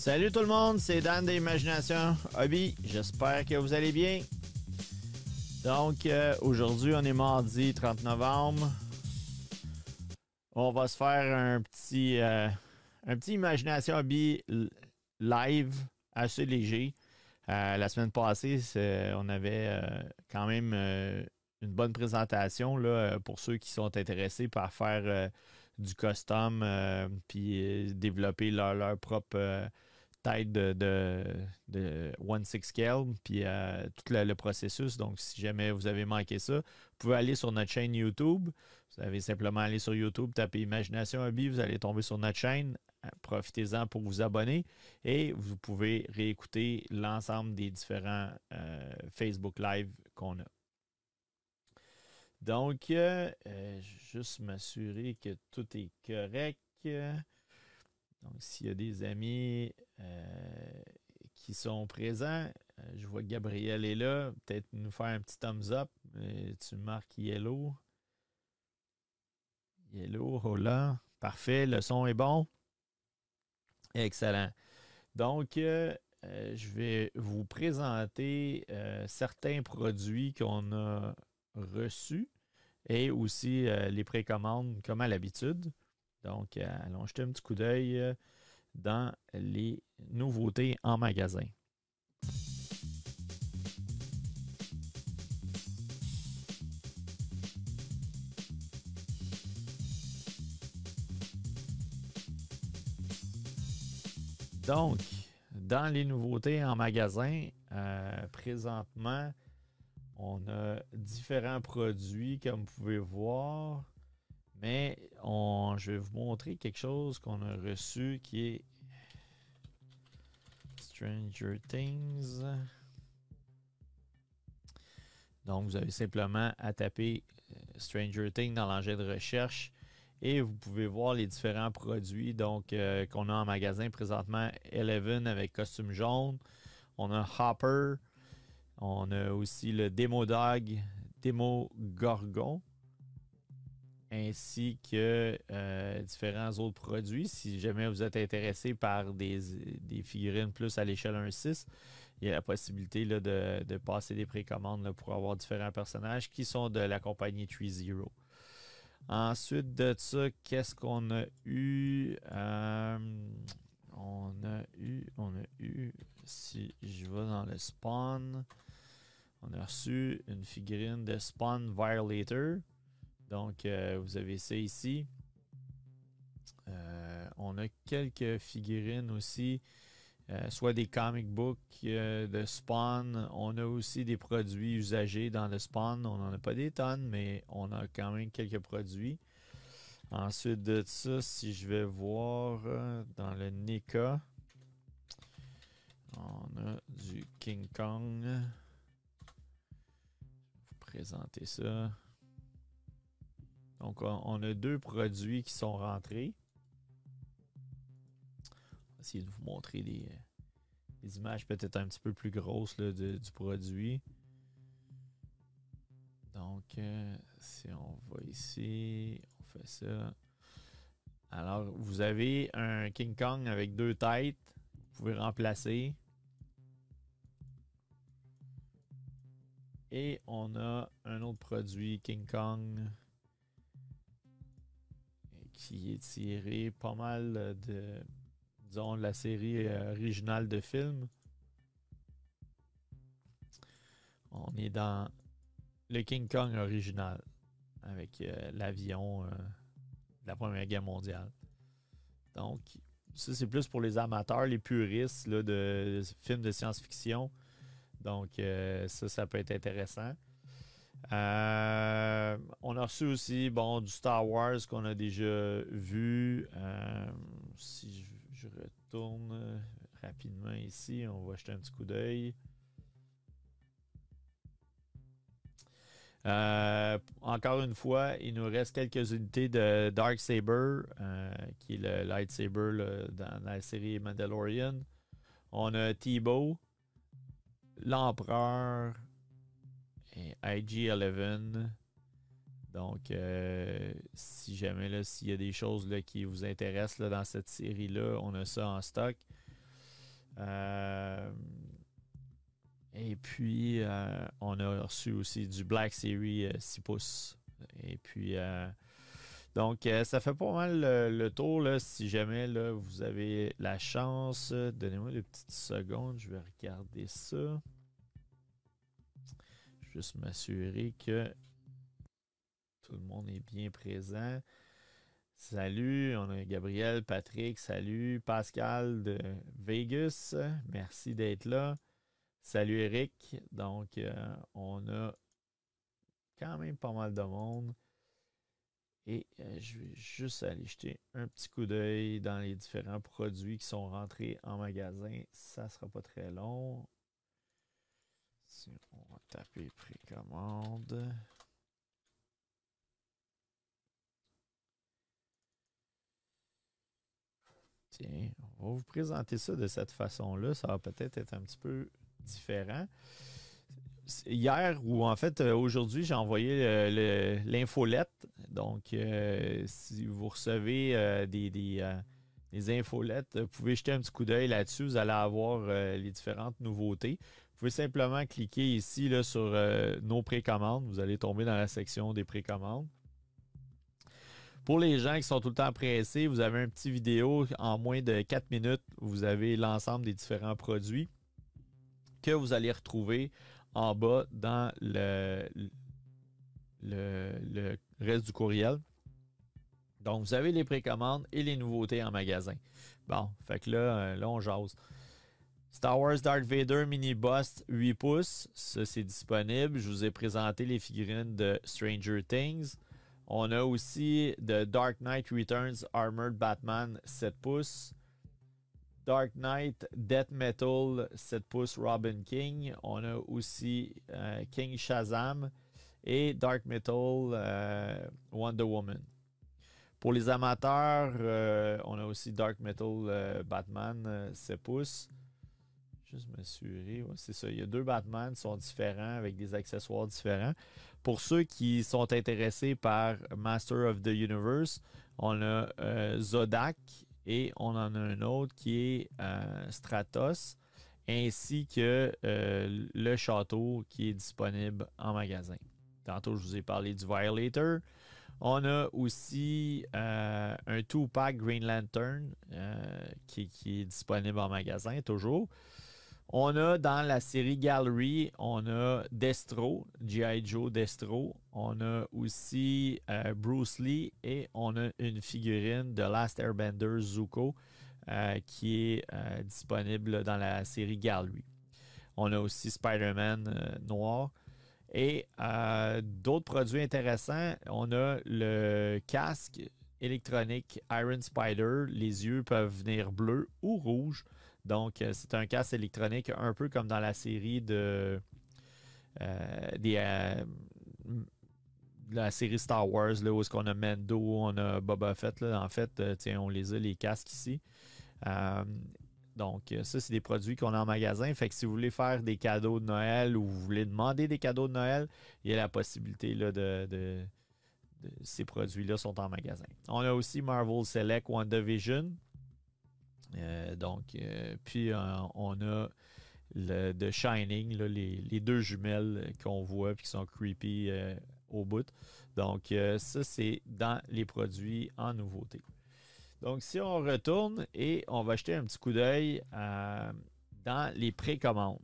Salut tout le monde, c'est Dan d'Imagination Hobby. J'espère que vous allez bien. Donc, euh, aujourd'hui, on est mardi 30 novembre. On va se faire un petit, euh, un petit Imagination Hobby live assez léger. Euh, la semaine passée, on avait quand même une bonne présentation là, pour ceux qui sont intéressés par faire du custom puis développer leur, leur propre tête de, One Six Scale, puis euh, tout le, processus. Donc, si jamais vous avez manqué ça, vous pouvez aller sur notre chaîne YouTube. Vous avez simplement aller sur YouTube, taper Imagination Hobby, vous allez tomber sur notre chaîne. Profitez-en pour vous abonner et vous pouvez réécouter l'ensemble des différents euh, Facebook Live qu'on a. Donc, euh, juste m'assurer que tout est correct. Donc, s'il y a des amis euh, qui sont présents, euh, je vois que Gabriel est là. Peut-être nous faire un petit thumbs up. tu marques yellow. Yellow, hola. Parfait, le son est bon. Excellent. Donc, euh, je vais vous présenter certains produits qu'on a reçus et aussi les précommandes comme à l'habitude. Donc, euh, allons jeter un petit coup d'œil euh, dans les nouveautés en magasin. Donc, dans les nouveautés en magasin, euh, présentement, on a différents produits, comme vous pouvez voir. Mais je vais vous montrer quelque chose qu'on a reçu qui est Stranger Things. Donc, vous avez simplement à taper euh, Stranger Things dans l'engin de recherche et vous pouvez voir les différents produits donc euh, qu'on a en magasin présentement. Eleven avec costume jaune. On a Hopper. On a aussi le Demo Dog, Demo Gorgon ainsi que euh, différents autres produits. Si jamais vous êtes intéressé par des, figurines plus à l'échelle 1.6, il y a la possibilité de, passer des précommandes pour avoir différents personnages qui sont de la compagnie 3.0. Ensuite de ça, qu'est-ce qu'on a eu? Euh, on a eu, on a eu, si je vais dans le spawn, on a reçu une figurine de Spawn Violator. Donc, euh, vous avez ça ici. Euh, on a quelques figurines aussi, euh, soit des comic books de Spawn. On a aussi des produits usagés dans le Spawn. On n'en a pas des tonnes, mais on a quand même quelques produits. Ensuite de ça, si je vais voir dans le NECA, on a du King Kong. Je vais vous présenter ça. Donc, on a deux produits qui sont rentrés. On va essayer de vous montrer les, images peut-être un petit peu plus grosses du produit. Donc, euh, si on va ici, on fait ça. Alors, vous avez un King Kong avec deux têtes. Vous pouvez remplacer. Et on a un autre produit, King Kong qui est tiré pas mal de, disons, la série euh, originale de films. On est dans le King Kong original avec euh, l'avion euh, de la Première Guerre mondiale. Donc, ça, c'est plus pour les amateurs, les puristes de films de science-fiction. Donc, ça, ça peut être intéressant. Euh, on a reçu aussi du Star Wars qu'on a déjà vu. Euh, si je, retourne rapidement ici, on va jeter un petit coup d'œil. Euh, encore une fois, il nous reste quelques unités de Dark Saber, qui est le lightsaber dans la série Mandalorian. On a T-Bow, l'Empereur, IG-11. Donc, euh, si jamais, s'il y a des choses qui vous intéressent dans cette série-là, on a ça en stock. et puis, on a reçu aussi du Black Series 6 pouces. Et puis, donc, ça fait pas mal le, tour. Si jamais là, vous avez la chance, donnez-moi une petites secondes, je vais regarder ça. Juste m'assurer que tout le monde est bien présent. Salut, on a Gabriel, Patrick, salut, Pascal de Vegas, merci d'être là. Salut Eric, donc euh, on a quand même pas mal de monde. Et euh, je vais juste aller jeter un petit coup d'œil dans les différents produits qui sont rentrés en magasin. Ça ne sera pas très long. On va taper précommande. Tiens, on va vous présenter ça de cette façon-là. Ça va peut-être être un petit peu différent. Hier, ou en fait euh, aujourd'hui, j'ai envoyé euh, l'infolette. Donc, euh, si vous recevez des, des, infolettes, vous pouvez jeter un petit coup d'œil là-dessus. Vous allez avoir les différentes nouveautés. Vous pouvez simplement cliquer ici là, sur nos précommandes. Vous allez tomber dans la section des précommandes. Pour les gens qui sont tout le temps pressés, vous avez un petit vidéo en moins de 4 minutes. Vous avez l'ensemble des différents produits que vous allez retrouver en bas dans le, le, reste du courriel. Donc, vous avez les précommandes et les nouveautés en magasin. Bon, fait que là, euh, là on jase. Star Wars Darth Vader Mini Bust 8 pouces, ça c'est disponible. Je vous ai présenté les figurines de Stranger Things. On a aussi The Dark Knight Returns Armored Batman 7 pouces. Dark Knight Death Metal 7 pouces Robin King. On a aussi euh, King Shazam et Dark Metal euh, Wonder Woman. Pour les amateurs, euh, on a aussi Dark Metal Batman 7 pouces. Juste m'assurer, c'est ça. Il y a deux Batman qui sont différents avec des accessoires différents. Pour ceux qui sont intéressés par Master of the Universe, on a Zodak et on en a un autre qui est euh, Stratos, ainsi que euh, le château qui est disponible en magasin. Tantôt, je vous ai parlé du Violator. On a aussi euh, un two-pack Green Lantern qui, est disponible en magasin toujours. On a dans la série Gallery, on a Destro, G.I. Joe Destro. On a aussi euh, Bruce Lee et on a une figurine de Last Airbender Zuko euh, qui est euh, disponible dans la série Gallery. On a aussi Spider-Man noir. Et d'autres produits intéressants, on a le casque électronique Iron Spider. Les yeux peuvent venir bleus ou rouges. Donc, euh, c'est un casque électronique un peu comme dans la série de. Euh, euh, la série Star Wars, là, où est-ce qu'on a Mendo, on a Boba Fett. Là. En fait, tiens, on les a, les casques ici. donc, ça, c'est des produits qu'on a en magasin. Fait que si vous voulez faire des cadeaux de Noël ou vous voulez demander des cadeaux de Noël, il y a la possibilité là, de, ces produits-là sont en magasin. On a aussi Marvel Select WandaVision. Euh, donc, euh, puis euh, on a le The Shining, les, deux jumelles qu'on voit et qui sont creepy au bout. Donc, ça, c'est dans les produits en nouveauté. Donc, si on retourne et on va jeter un petit coup d'œil dans les précommandes.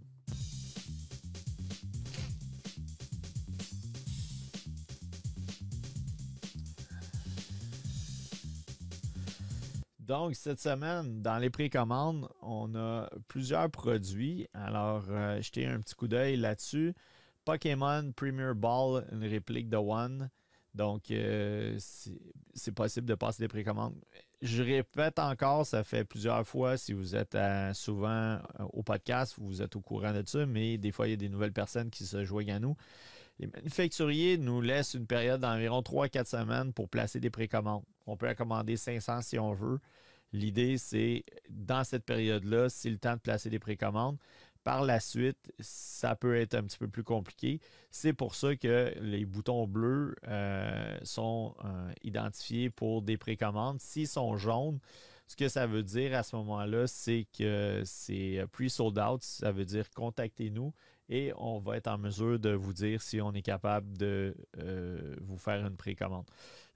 Donc, cette semaine, dans les précommandes, on a plusieurs produits. Alors, euh, jetez un petit coup d'œil là-dessus. Pokémon Premier Ball, une réplique de One. Donc, euh, c'est possible de passer des précommandes. Je répète encore, ça fait plusieurs fois, si vous êtes euh, souvent au podcast, vous êtes au courant de ça, mais des fois, il y a des nouvelles personnes qui se joignent à nous. Les manufacturiers nous laissent une période d'environ 3-4 semaines pour placer des précommandes. On peut commander 500 si on veut. L'idée, c'est dans cette période-là, c'est le temps de placer des précommandes. Par la suite, ça peut être un petit peu plus compliqué. C'est pour ça que les boutons bleus euh, sont euh, identifiés pour des précommandes. S'ils sont jaunes, Ce que ça veut dire à ce moment-là, c'est que c'est pre-sold out. Ça veut dire contactez-nous et on va être en mesure de vous dire si on est capable de euh, vous faire une précommande.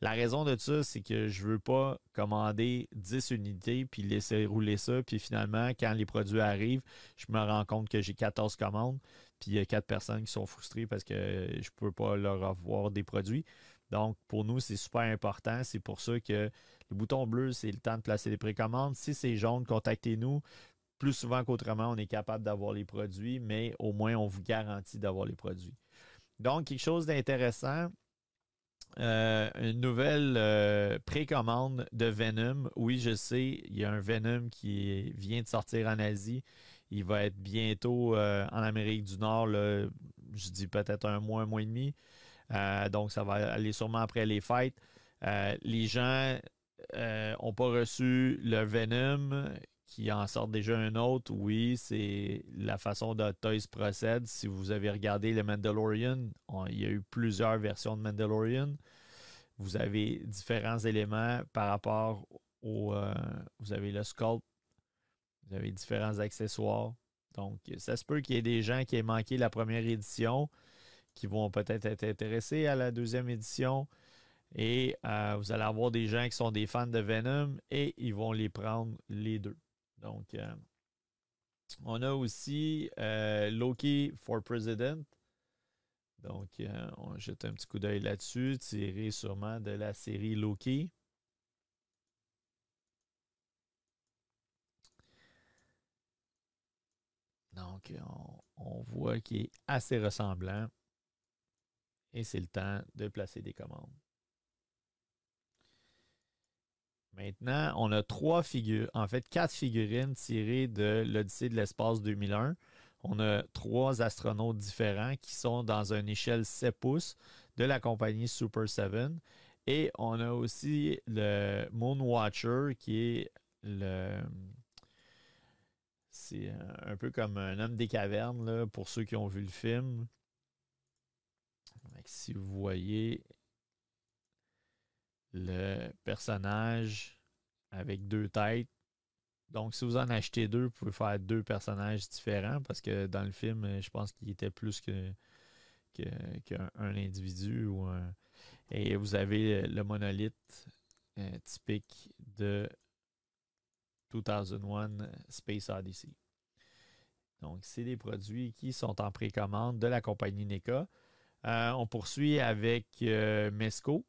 La raison de ça, c'est que je ne veux pas commander 10 unités puis laisser rouler ça, puis finalement, quand les produits arrivent, je me rends compte que j'ai 14 commandes, puis il y a 4 personnes qui sont frustrées parce que je ne peux pas leur avoir des produits. Donc, pour nous, c'est super important. C'est pour ça que le bouton bleu, c'est le temps de placer les précommandes. Si c'est jaune, contactez-nous plus souvent qu'autrement, on est capable d'avoir les produits, mais au moins, on vous garantit d'avoir les produits. Donc, quelque chose d'intéressant, euh, une nouvelle euh, précommande de Venom. Oui, je sais, il y a un Venom qui vient de sortir en Asie. Il va être bientôt euh, en Amérique du Nord, je dis peut-être un mois, un mois et demi. donc, ça va aller sûrement après les fêtes. les gens n'ont pas reçu le Venom qui en sort déjà un autre, oui, c'est la façon dont Toys procède. Si vous avez regardé le Mandalorian, il y a eu plusieurs versions de Mandalorian. Vous avez différents éléments par rapport au. Euh, vous avez le sculpt, vous avez différents accessoires. Donc, ça se peut qu'il y ait des gens qui aient manqué la première édition, qui vont peut-être être intéressés à la deuxième édition. Et euh, vous allez avoir des gens qui sont des fans de Venom et ils vont les prendre les deux. Donc, euh, on a aussi euh, Loki for President. Donc, euh, on jette un petit coup d'œil là-dessus, tiré sûrement de la série Loki. Donc, on, on voit qu'il est assez ressemblant. Et c'est le temps de placer des commandes. Maintenant, on a trois figures, en fait quatre figurines tirées de l'Odyssée de l'espace 2001. On a trois astronautes différents qui sont dans une échelle 7 pouces de la compagnie Super 7. Et on a aussi le Moonwatcher qui est le. C'est un peu comme un homme des cavernes pour ceux qui ont vu le film. Si vous voyez, le personnage avec deux têtes. Donc, si vous en achetez deux, vous pouvez faire deux personnages différents parce que dans le film, je pense qu'il était plus que qu'un individu Et vous avez le monolithe euh, typique de 2001 Space Odyssey. Donc, c'est des produits qui sont en précommande de la compagnie NECA. Euh, on poursuit avec euh, Mesco.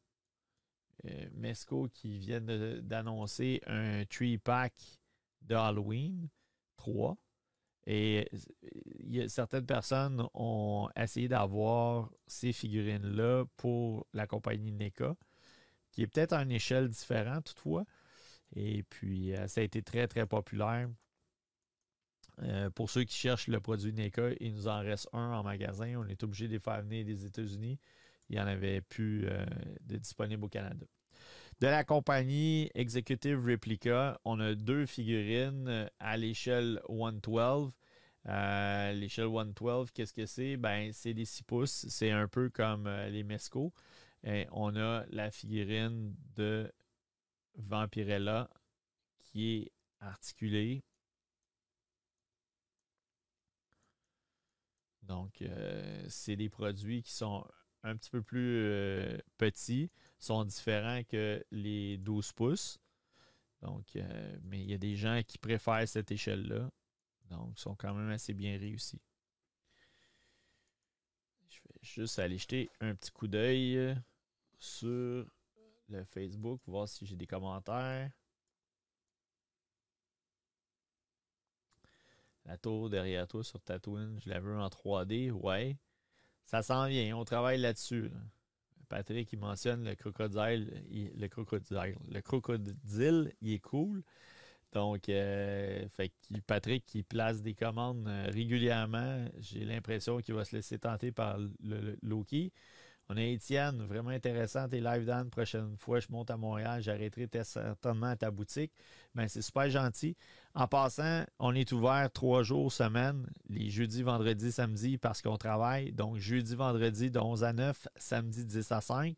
Euh, Mesco qui vient d'annoncer un tree pack de Halloween 3. Et certaines personnes ont essayé d'avoir ces figurines-là pour la compagnie NECA, qui est peut-être à une échelle différente toutefois. Et puis, euh, ça a été très, très populaire. Euh, pour ceux qui cherchent le produit NECA, il nous en reste un en magasin. On est obligé de les faire venir des États-Unis il n'y en avait plus euh, de disponible au Canada. De la compagnie Executive Replica, on a deux figurines à l'échelle 112. Euh, l'échelle 112, qu'est-ce que c'est? Ben, c'est des 6 pouces. C'est un peu comme euh, les Mesco. On a la figurine de Vampirella qui est articulée. Donc, c'est des produits qui sont un petit peu plus euh, petits sont différents que les 12 pouces. Donc, euh, mais il y a des gens qui préfèrent cette échelle-là. Donc, ils sont quand même assez bien réussis. Je vais juste aller jeter un petit coup d'œil sur le Facebook, voir si j'ai des commentaires. La tour derrière toi sur Tatooine, je la veux en 3D, ouais. Ça s'en vient, on travaille là-dessus. Patrick, il mentionne le crocodile. le crocodile. Le crocodile, il est cool. Donc, euh, Patrick qui place des commandes euh, régulièrement, j'ai l'impression qu'il va se laisser tenter par le Loki. On a Étienne, vraiment intéressant. Tes live Dan, prochaine fois, je monte à Montréal, j'arrêterai certainement à ta boutique. Ben, c'est super gentil. En passant, on est ouvert trois jours semaine, les jeudis, vendredis, samedis, parce qu'on travaille. Donc, jeudi, vendredi de 11 à 9, samedi 10 à 5.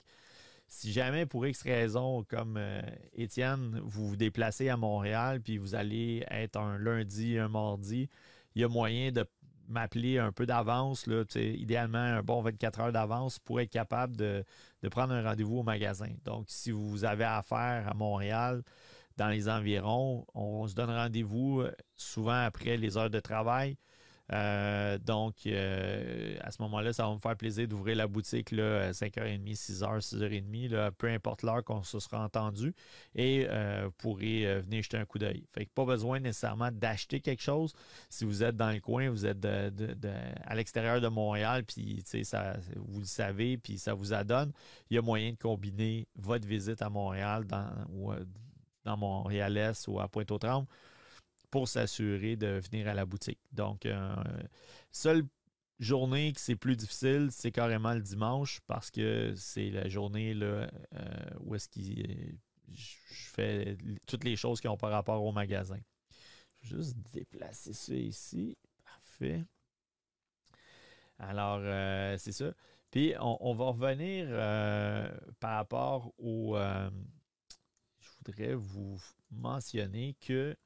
si jamais pour X raison, comme euh, Étienne, vous vous déplacez à Montréal, puis vous allez être un lundi, un mardi, il y a moyen de m'appeler un peu d'avance, idéalement un bon 24 heures d'avance pour être capable de, prendre un rendez-vous au magasin. Donc, si vous avez affaire à Montréal, dans les environs, on se donne rendez-vous euh, souvent après les heures de travail. Euh, donc, euh, à ce moment-là, ça va me faire plaisir d'ouvrir la boutique là, à 5h30, 6h, 6h30, peu importe l'heure qu'on se sera entendu, et euh, vous pourrez venir jeter un coup d'œil. Fait que pas besoin nécessairement d'acheter quelque chose. Si vous êtes dans le coin, vous êtes à l'extérieur de Montréal, puis ça, vous le savez, puis ça vous adonne, il y a moyen de combiner votre visite à Montréal dans, ou dans Montréal-Est ou à Pointe-aux-Trembles pour s'assurer de venir à la boutique. Donc, euh, seule journée que c'est plus difficile, c'est carrément le dimanche parce que c'est la journée euh, où est-ce que je fais toutes les choses qui ont par rapport au magasin. Je vais juste déplacer ça ici. Parfait. Alors, euh, c'est ça. Puis, on, va revenir par rapport au... je voudrais vous mentionner que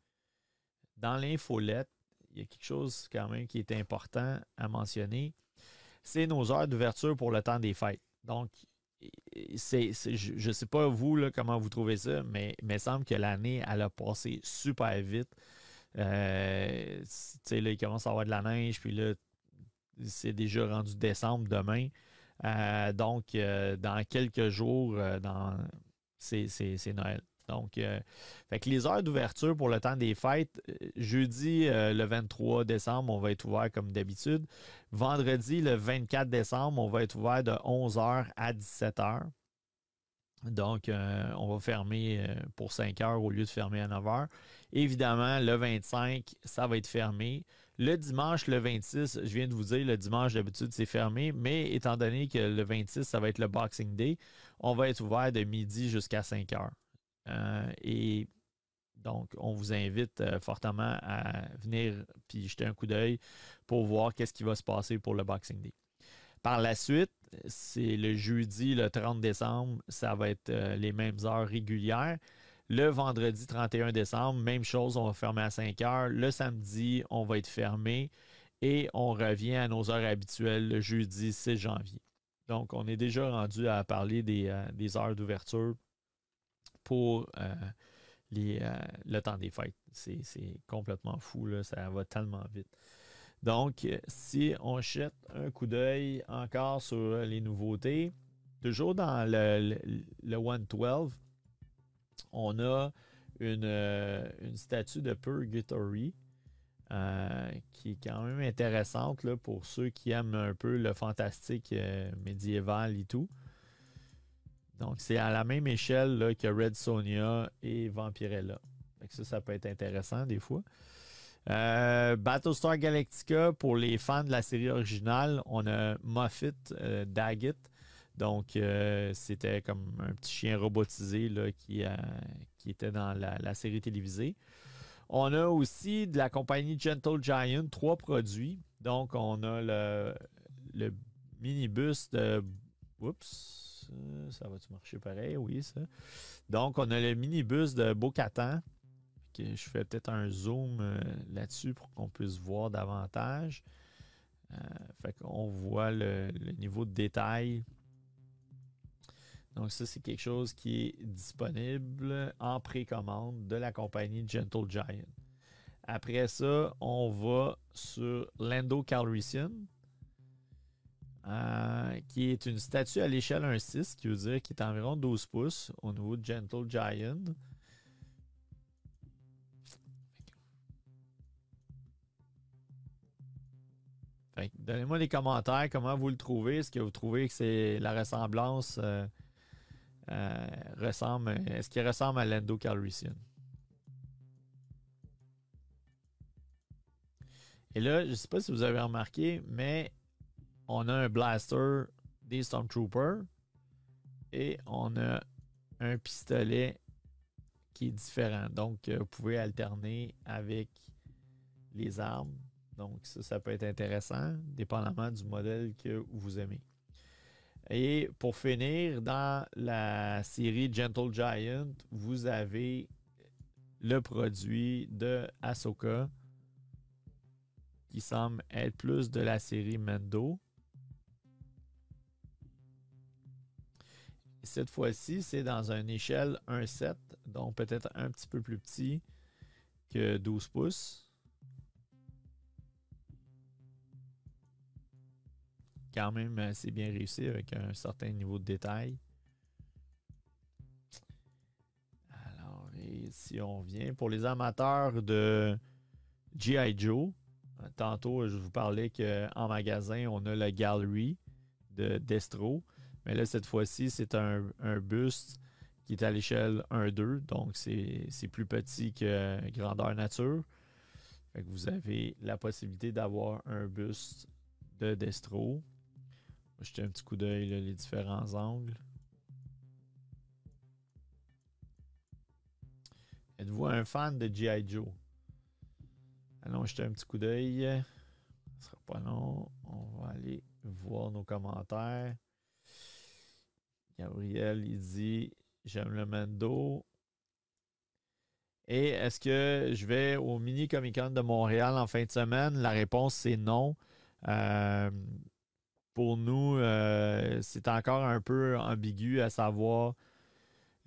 dans l'infolette, il y a quelque chose quand même qui est important à mentionner. C'est nos heures d'ouverture pour le temps des fêtes. Donc, c'est, je ne sais pas vous comment vous trouvez ça, mais il me semble que l'année, elle a passé super vite. Euh, là, il commence à avoir de la neige, puis là, c'est déjà rendu décembre demain. Euh, donc, euh, dans quelques jours, dans, c'est, Noël. Donc, euh, les heures d'ouverture pour le temps des fêtes, euh, jeudi euh, le 23 décembre, on va être ouvert comme d'habitude. Vendredi le 24 décembre, on va être ouvert de 11h à 17h. Donc, on va fermer pour 5 heures au lieu de fermer à 9 h. Évidemment, le 25, ça va être fermé. Le dimanche, le 26, je viens de vous dire, le dimanche, d'habitude, c'est fermé, mais étant donné que le 26, ça va être le Boxing Day, on va être ouvert de midi jusqu'à 5 heures. Euh, et donc, on vous invite euh, fortement à venir puis jeter un coup d'œil pour voir qu'est-ce qui va se passer pour le Boxing Day. Par la suite, c'est le jeudi, le 30 décembre, ça va être euh, les mêmes heures régulières. Le vendredi 31 décembre, même chose, on va fermer à 5 heures. Le samedi, on va être fermé et on revient à nos heures habituelles le jeudi 6 janvier. Donc, on est déjà rendu à parler des, des heures d'ouverture pour euh, euh, le temps des fêtes. C'est complètement fou, là, ça va tellement vite. Donc, si on jette un coup d'œil encore sur les nouveautés, toujours dans le, le, 112, on a une, euh, une statue de Purgatory qui est quand même intéressante là, pour ceux qui aiment un peu le fantastique médiéval et tout. Donc, c'est à la même échelle que Red Sonia et Vampirella. ça, ça peut être intéressant des fois. Euh, Battlestar Galactica, pour les fans de la série originale, on a Moffat euh, Daggett. Donc, euh, c'était comme un petit chien robotisé là, qui, qui était dans la, série télévisée. On a aussi de la compagnie Gentle Giant trois produits. Donc, on a le, le minibus de. Oups ça va-tu marcher pareil? Oui, ça. Donc, on a le minibus de Bocatan. Je fais peut-être un zoom euh, là-dessus pour qu'on puisse voir davantage. Euh, fait qu'on voit le, niveau de détail. Donc, ça, c'est quelque chose qui est disponible en précommande de la compagnie Gentle Giant. Après ça, on va sur Lando Calrissian. Euh, qui est une statue à l'échelle 1.6, qui veut dire qu'il est environ 12 pouces au niveau de Gentle Giant. Donnez-moi des commentaires, comment vous le trouvez? Est-ce que vous trouvez que c'est la ressemblance euh, euh, ressemble. Est-ce qu'il ressemble à l'Endo Calrissian? Et là, je ne sais pas si vous avez remarqué, mais on a un blaster des Stormtroopers et on a un pistolet qui est différent. Donc, euh, vous pouvez alterner avec les armes. Donc, ça, ça peut être intéressant, dépendamment du modèle que vous aimez. Et pour finir, dans la série Gentle Giant, vous avez le produit de Ahsoka qui semble être plus de la série Mendo. Cette fois-ci, c'est dans une échelle 1.7, donc peut-être un petit peu plus petit que 12 pouces. quand même assez bien réussi avec un certain niveau de détail. Alors, si on vient pour les amateurs de G.I. Joe, tantôt je vous parlais qu'en magasin, on a la Gallery de Destro. Mais là, cette fois-ci, c'est un, buste qui est à l'échelle 1-2, donc c'est plus petit que grandeur nature. vous avez la possibilité d'avoir un buste de Destro jeter un petit coup d'œil, les différents angles. Êtes-vous un fan de G.I. Joe? Allons jeter un petit coup d'œil. Ce sera pas long. On va aller voir nos commentaires. Gabriel, il dit J'aime le Mendo. Et est-ce que je vais au Mini Comic Con de Montréal en fin de semaine? La réponse, c'est non. Euh, pour nous, euh, c'est encore un peu ambigu à savoir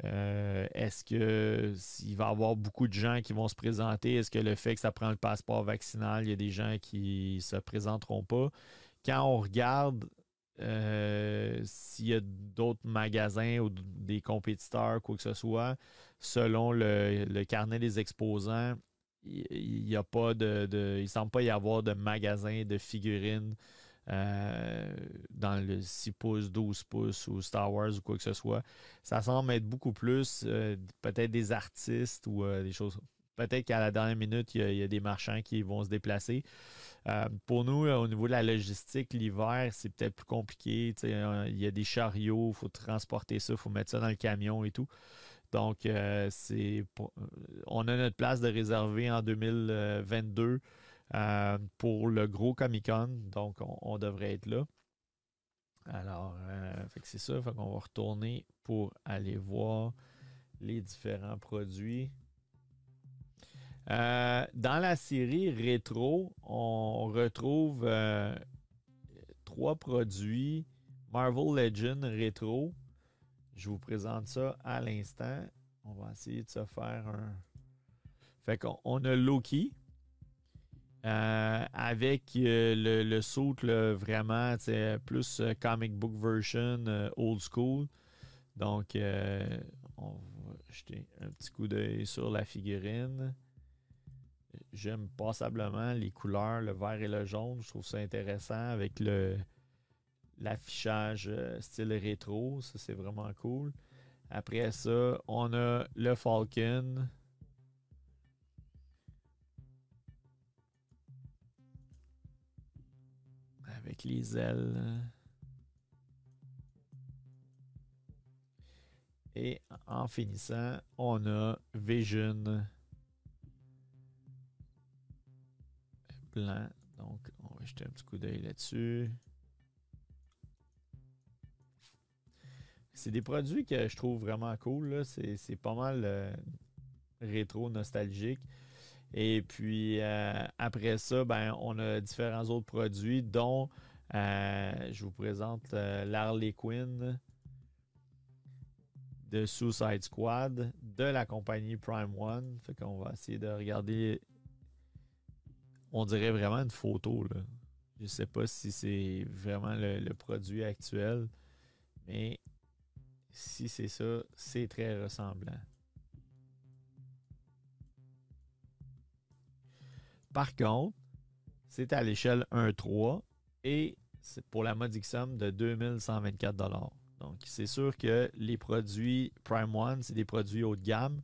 euh, est-ce que s'il va y avoir beaucoup de gens qui vont se présenter, est-ce que le fait que ça prend le passeport vaccinal, il y a des gens qui ne se présenteront pas? Quand on regarde euh, s'il y a d'autres magasins ou des compétiteurs, quoi que ce soit, selon le, carnet des exposants, il ne pas de, il semble pas y avoir de magasins de figurines euh, dans le 6 pouces, 12 pouces ou Star Wars ou quoi que ce soit. Ça semble être beaucoup plus euh, peut-être des artistes ou des choses. Peut-être qu'à la dernière minute, il y, a, des marchands qui vont se déplacer. pour nous, au niveau de la logistique, l'hiver, c'est peut-être plus compliqué. Il y a des chariots, il faut transporter ça, il faut mettre ça dans le camion et tout. Donc, c'est on a notre place de réserver en 2022 euh, pour le gros Comic Con. Donc, on, devrait être là. Alors, euh, c'est ça. Qu'on va retourner pour aller voir les différents produits. Euh, dans la série rétro, on retrouve trois produits Marvel Legend rétro. Je vous présente ça à l'instant. On va essayer de se faire un. Fait qu'on a Loki, euh, avec euh, le, le saut vraiment plus euh, comic book version old school. Donc, on va jeter un petit coup d'œil sur la figurine. J'aime passablement les couleurs, le vert et le jaune. Je trouve ça intéressant avec le l'affichage style rétro. Ça, c'est vraiment cool. Après ça, on a le Falcon. avec les ailes. Et en finissant, on a Vision Donc, on va jeter un petit coup d'œil là-dessus. C'est des produits que je trouve vraiment cool. C'est pas mal euh, rétro nostalgique. Et puis euh, après ça, ben, on a différents autres produits, dont euh, je vous présente l'Harley Quinn de Suicide Squad de la compagnie Prime One. Fait qu'on va essayer de regarder. On dirait vraiment une photo. Là. Je sais pas si c'est vraiment le, produit actuel, mais si c'est ça, c'est très ressemblant. Par contre, c'est à l'échelle 1.3 et c'est pour la modique somme de 2124 Donc, c'est sûr que les produits Prime One, c'est des produits haut de gamme,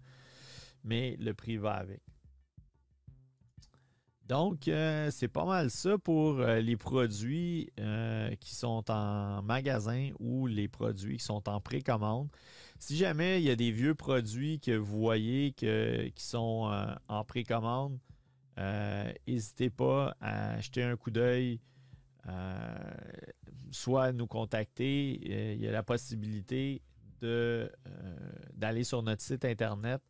mais le prix va avec. Donc, euh, c'est pas mal ça pour euh, les produits euh, qui sont en magasin ou les produits qui sont en précommande. Si jamais il y a des vieux produits que vous voyez qui sont en précommande, n'hésitez pas à jeter un coup d'œil soit nous contacter. Il y a la possibilité d'aller sur notre site Internet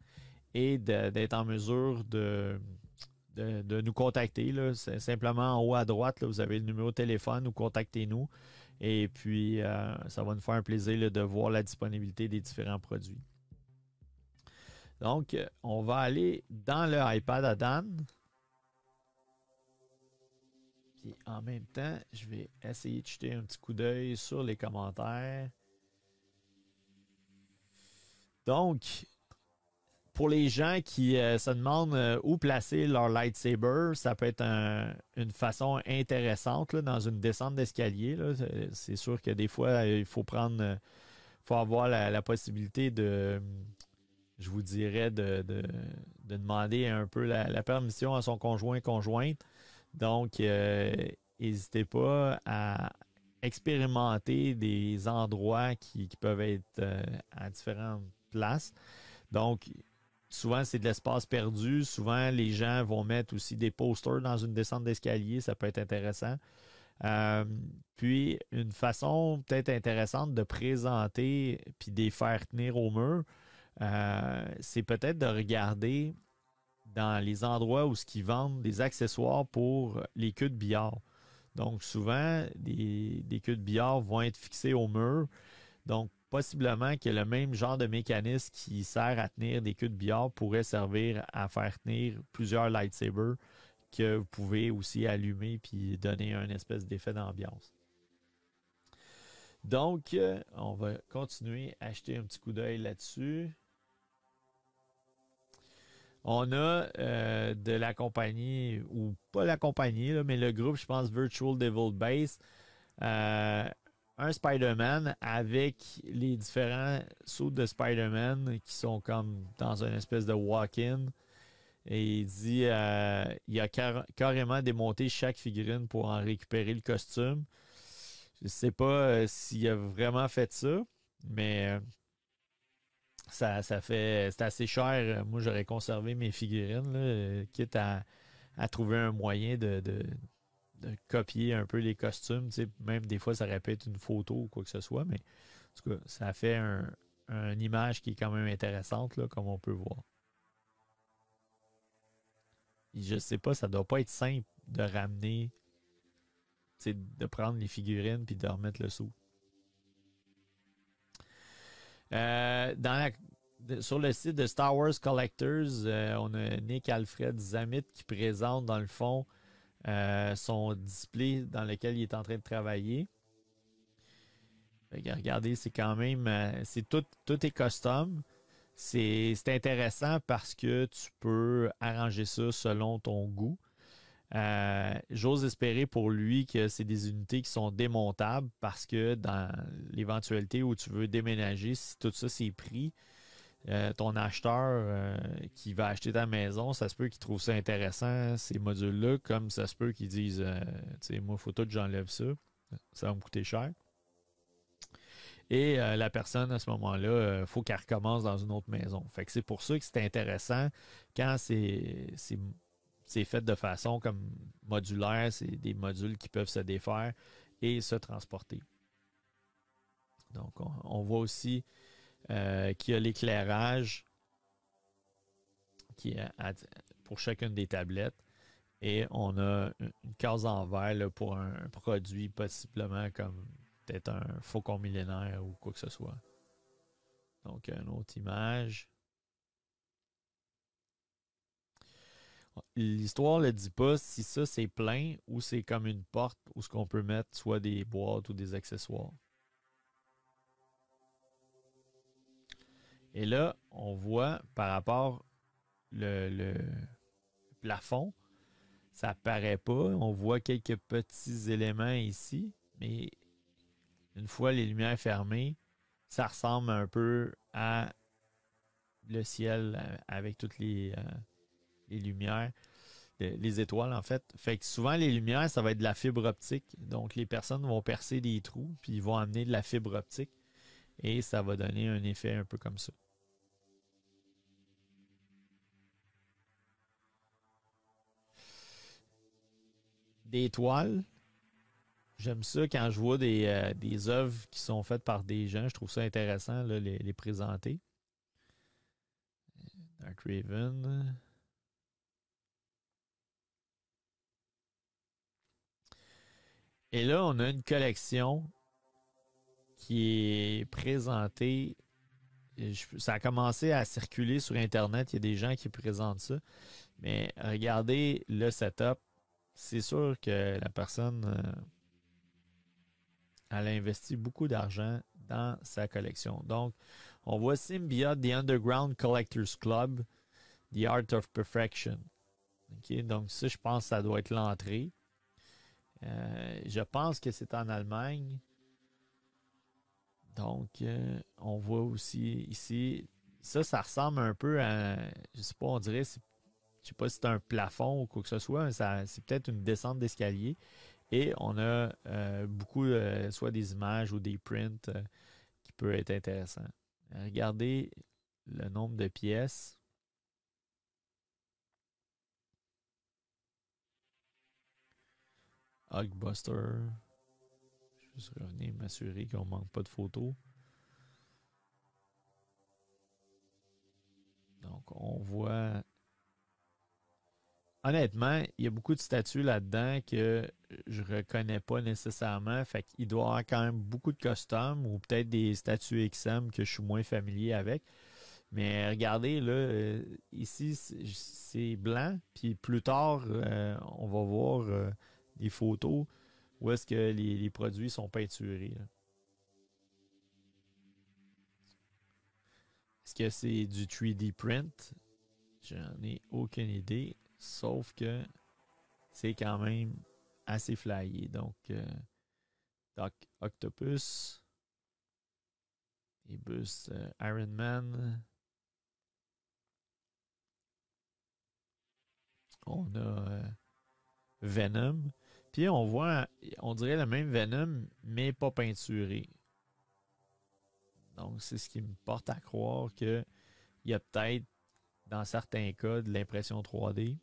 et d'être en mesure de, de, nous contacter. Là. Simplement en haut à droite, vous avez le numéro de téléphone ou contactez-nous. Et puis, euh, ça va nous faire un plaisir de voir la disponibilité des différents produits. Donc, on va aller dans le iPad à Dan. Puis en même temps, je vais essayer de jeter un petit coup d'œil sur les commentaires. Donc, pour les gens qui euh, se demandent euh, où placer leur lightsaber, ça peut être une façon intéressante dans une descente d'escalier. C'est sûr que des fois, euh, il faut prendre, faut avoir la, possibilité de, je vous dirais, de, demander un peu la, permission à son conjoint conjointe. Donc, n'hésitez pas à expérimenter des endroits qui, qui peuvent être à différentes places. Donc, Souvent, c'est de l'espace perdu. Souvent, les gens vont mettre aussi des posters dans une descente d'escalier. Ça peut être intéressant. Euh, puis, une façon peut-être intéressante de présenter puis de les faire tenir au mur, euh, c'est peut-être de regarder dans les endroits où ce qu'ils vendent des accessoires pour les queues de billard. Donc, souvent, des, des queues de billard vont être fixées au mur. Donc, possiblement que le même genre de mécanisme qui sert à tenir des queues de billard pourrait servir à faire tenir plusieurs lightsabers que vous pouvez aussi allumer puis donner un espèce d'effet d'ambiance. Donc, euh, on va continuer à acheter un petit coup d'œil là-dessus. On a euh, de la compagnie, ou pas la compagnie, mais le groupe, je pense, Virtual Devil Base. Euh, un Spider-Man avec les différents sauts de Spider-Man qui sont comme dans une espèce de walk-in. Et il dit euh, il a carrément démonté chaque figurine pour en récupérer le costume. Je ne sais pas euh, s'il a vraiment fait ça, mais euh, ça, ça fait. C'est assez cher. Moi, j'aurais conservé mes figurines, quitte à, trouver un moyen de copier un peu les costumes. Même des fois, ça répète une photo ou quoi que ce soit, mais en tout cas, ça fait un, une image qui est quand même intéressante, là, comme on peut voir. je sais pas, ça doit pas être simple de ramener, de prendre les figurines puis de remettre le sou. Euh, sur le site de Star Wars Collectors, euh, on a Nick Alfred Zamit qui présente dans le fond euh, son display dans lequel il est en train de travailler. regardez, c'est quand même. Euh, c'est tout, est custom. C'est intéressant parce que tu peux arranger ça selon ton goût. Euh, j'ose espérer pour lui que c'est des unités qui sont démontables parce que dans l'éventualité où tu veux déménager, si tout ça c'est pris, euh, ton acheteur euh, qui va acheter ta maison, ça se peut qu'il trouve ça intéressant, ces modules-là, comme ça se peut qu'ils disent euh, Tu sais, moi, faut tout j'enlève ça. Ça va me coûter cher. Et la personne, à ce moment-là, il faut qu'elle recommence dans une autre maison. Fait que c'est pour ça que c'est intéressant quand c'est, fait de façon comme modulaire, c'est des modules qui peuvent se défaire et se transporter. Donc, on voit aussi euh, qui a l'éclairage qui pour chacune des tablettes. Et on a une case en verre pour un produit possiblement comme peut-être un faucon millénaire ou quoi que ce soit. Donc, une autre image. L'histoire ne dit pas si ça c'est plein ou c'est comme une porte où ce qu'on peut mettre soit des boîtes ou des accessoires. Et là, on voit par rapport le, plafond, ça paraît pas. On voit quelques petits éléments ici, mais une fois les lumières fermées, ça ressemble un peu à le ciel euh, avec toutes les, euh, les lumières, les étoiles en fait. Fait que souvent les lumières, ça va être de la fibre optique. Donc les personnes vont percer des trous, puis ils vont amener de la fibre optique et ça va donner un effet un peu comme ça. Des toiles J'aime ça quand je vois des, euh, des œuvres qui sont faites par des gens. Je trouve ça intéressant les, les présenter. Dark Raven. Et là, on a une collection qui est présentée. Ça a commencé à circuler sur Internet. Il y a des gens qui présentent ça. Mais regardez le setup. C'est sûr que la personne, euh, elle a investi beaucoup d'argent dans sa collection. Donc, on voit Symbiote, The Underground Collectors Club, The Art of Perfection. donc, ça, je pense que ça doit être l'entrée. Euh, je pense que c'est en Allemagne. Donc, euh, on voit aussi ici, ça, ça ressemble un peu à, je sais pas, on dirait, je sais pas si c'est un plafond ou quoi que ce soit, mais c'est peut-être une descente d'escalier. Et on a euh, beaucoup, soit des images ou des prints qui peuvent être intéressants. Regardez le nombre de pièces. Hulkbuster. Je vais revenir m'assurer qu'on ne manque pas de photos. Donc, on voit. Honnêtement, il y a beaucoup de statues là-dedans que je reconnais pas nécessairement. Fait qu'il doit y avoir quand même beaucoup de costumes ou peut-être des statues XM que je suis moins familier avec. Mais regardez, euh, ici, c'est blanc. Puis plus tard, euh, on va voir euh, des photos où est-ce que les, produits sont peinturés. Est-ce que c'est du 3D print? J'en ai aucune idée. Sauf que c'est quand même assez flyé. Donc, euh, Doc Octopus et Bus euh, Iron Man. On a euh, Venom. Puis on voit, on dirait le même Venom, mais pas peinturé. Donc, c'est ce qui me porte à croire qu'il y a peut-être, dans certains cas, de l'impression 3D.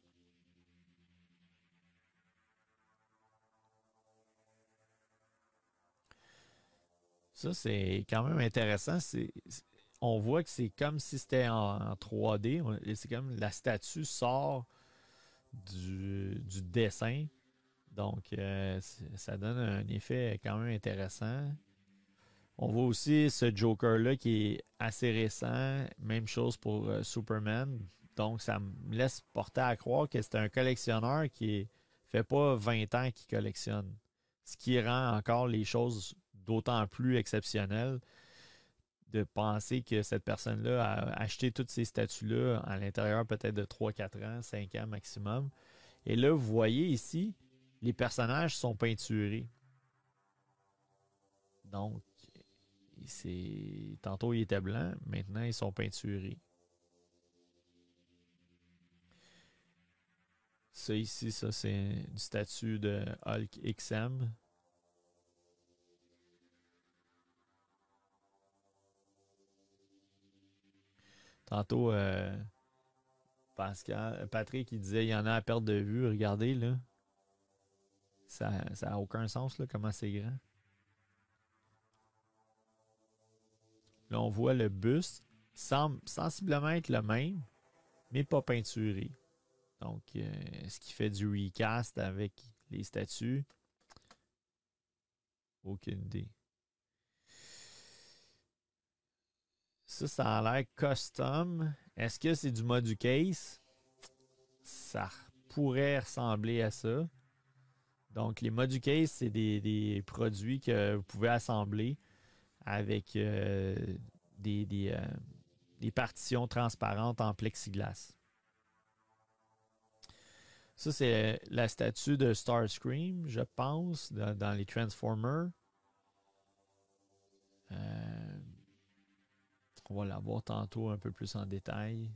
C'est quand même intéressant. on voit que c'est comme si c'était en, 3D. C'est comme la statue sort du, dessin. Donc, euh, ça donne un effet quand même intéressant. On voit aussi ce Joker-là qui est assez récent. Même chose pour euh, Superman. Donc, ça me laisse porter à croire que c'est un collectionneur qui fait pas 20 ans qu'il collectionne. Ce qui rend encore les choses d'autant plus exceptionnel de penser que cette personne-là a acheté toutes ces statues-là à l'intérieur peut-être de 3-4 ans, 5 ans maximum. Et là, vous voyez ici, les personnages sont peinturés. Donc, c'est tantôt ils étaient blancs, maintenant ils sont peinturés. Ça ici, ça c'est une statue de Hulk XM. Tantôt, euh, euh, Patrick, il disait il y en a à perte de vue. Regardez, là. Ça n'a aucun sens, là, comment c'est grand. Là, on voit le buste. Semble sensiblement être le même, mais pas peinturé. Donc, euh, ce qui fait du recast avec les statues? Aucune idée. Ça, ça a l'air custom. Est-ce que c'est du mode du case? Ça pourrait ressembler à ça. Donc, les mods du case, c'est des, produits que vous pouvez assembler avec euh, des, euh, des, partitions transparentes en plexiglas. Ça, c'est la statue de Starscream, je pense, dans, les Transformers. Euh, on va la voir tantôt un peu plus en détail.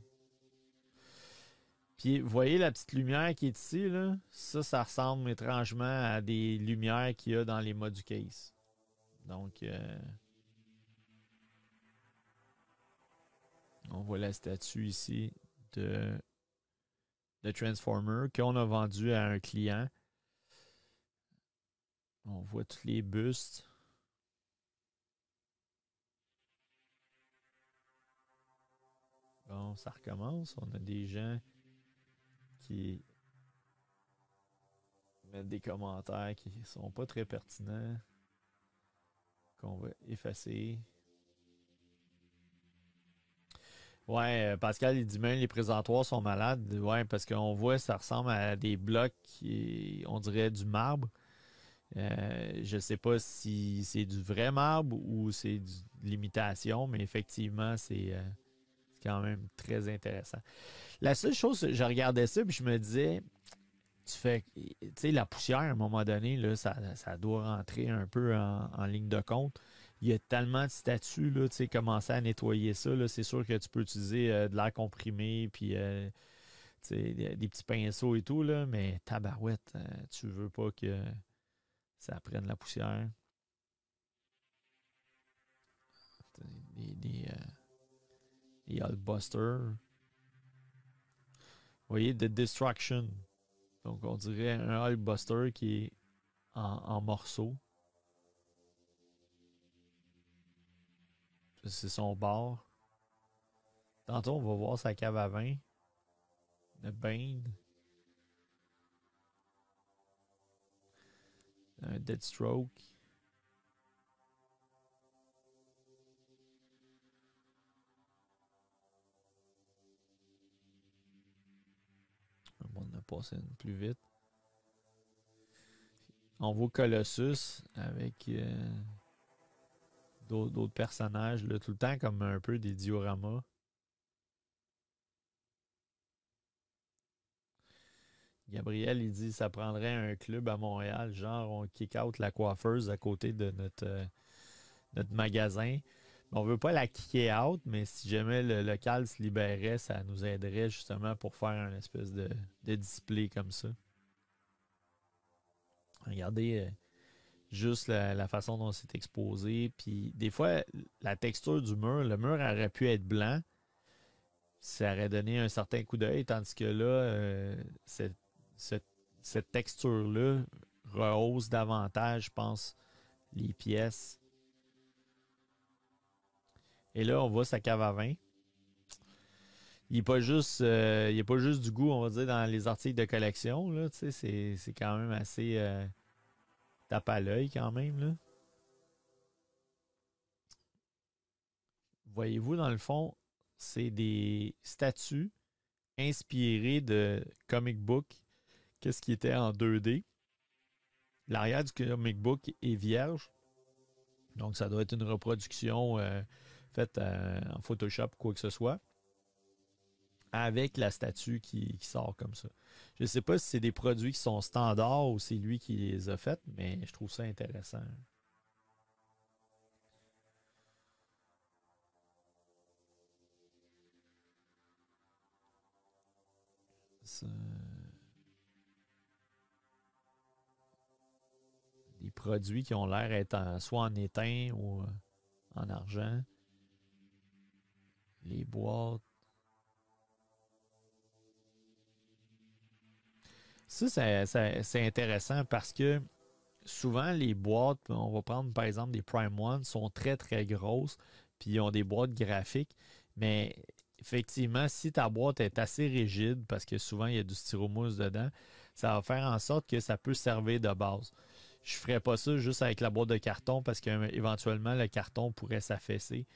Puis, vous voyez la petite lumière qui est ici, là? Ça, ça ressemble étrangement à des lumières qu'il y a dans les mods du case. Donc, euh, on voit la statue ici de, de Transformer qu'on a vendu à un client. On voit tous les bustes. Ça recommence. On a des gens qui mettent des commentaires qui sont pas très pertinents, qu'on va effacer. Ouais, euh, Pascal, il dit les présentoirs sont malades. Ouais, parce qu'on voit, ça ressemble à des blocs qui, on dirait du marbre. Euh, je ne sais pas si c'est du vrai marbre ou c'est de l'imitation, mais effectivement, c'est euh, quand même très intéressant. La seule chose, je regardais ça et je me disais, tu fais, tu sais, la poussière, à un moment donné, là, ça, doit rentrer un peu en, ligne de compte. Il y a tellement de statuts, là, tu sais, commencer à nettoyer ça, c'est sûr que tu peux utiliser euh, de l'air comprimé, puis euh, des, des, petits pinceaux et tout, là, mais tabarouette, euh, tu veux pas que ça prenne la poussière. Des, des, des Hulkbusters. Vous voyez, The Destruction. Donc, on dirait un Hulkbuster qui est en, morceaux. C'est son bar. Tantôt, on va voir sa cave à vin. Le Bane. Un Deadstroke. Passé plus vite. On voit Colossus avec euh, d'autres personnages, là, tout le temps comme un peu des dioramas. Gabriel, il dit ça prendrait un club à Montréal, genre on kick out la coiffeuse à côté de notre, euh, notre magasin. On veut pas la kicker out, mais si jamais le local se libérait, ça nous aiderait justement pour faire un espèce de, display comme ça. Regardez euh, juste la, façon dont c'est exposé. Puis des fois, la texture du mur, le mur aurait pu être blanc. Ça aurait donné un certain coup d'œil, tandis que là, euh, cette texture-là rehausse davantage, je pense, les pièces. Et là, on voit sa cave à vin. Il n'est pas juste euh, pas juste du goût, on va dire, dans les articles de collection. C'est, quand même assez euh, tape à l'œil quand même. Voyez-vous, dans le fond, c'est des statues inspirées de comic book. Qu'est-ce qui était en 2D? L'arrière du comic book est vierge. Donc, ça doit être une reproduction euh, euh, en Photoshop, quoi que ce soit, avec la statue qui, sort comme ça. Je ne sais pas si c'est des produits qui sont standards ou c'est lui qui les a faits, mais je trouve ça intéressant. Des produits qui ont l'air être soit en étain ou en argent les boîtes. Ça, c'est intéressant parce que souvent, les boîtes, on va prendre par exemple des Prime One, sont très très grosses, puis ils ont des boîtes graphiques. Mais effectivement, si ta boîte est assez rigide, parce que souvent il y a du styromousse dedans, ça va faire en sorte que ça peut servir de base. Je ne ferais pas ça juste avec la boîte de carton parce qu'éventuellement le carton pourrait s'affaisser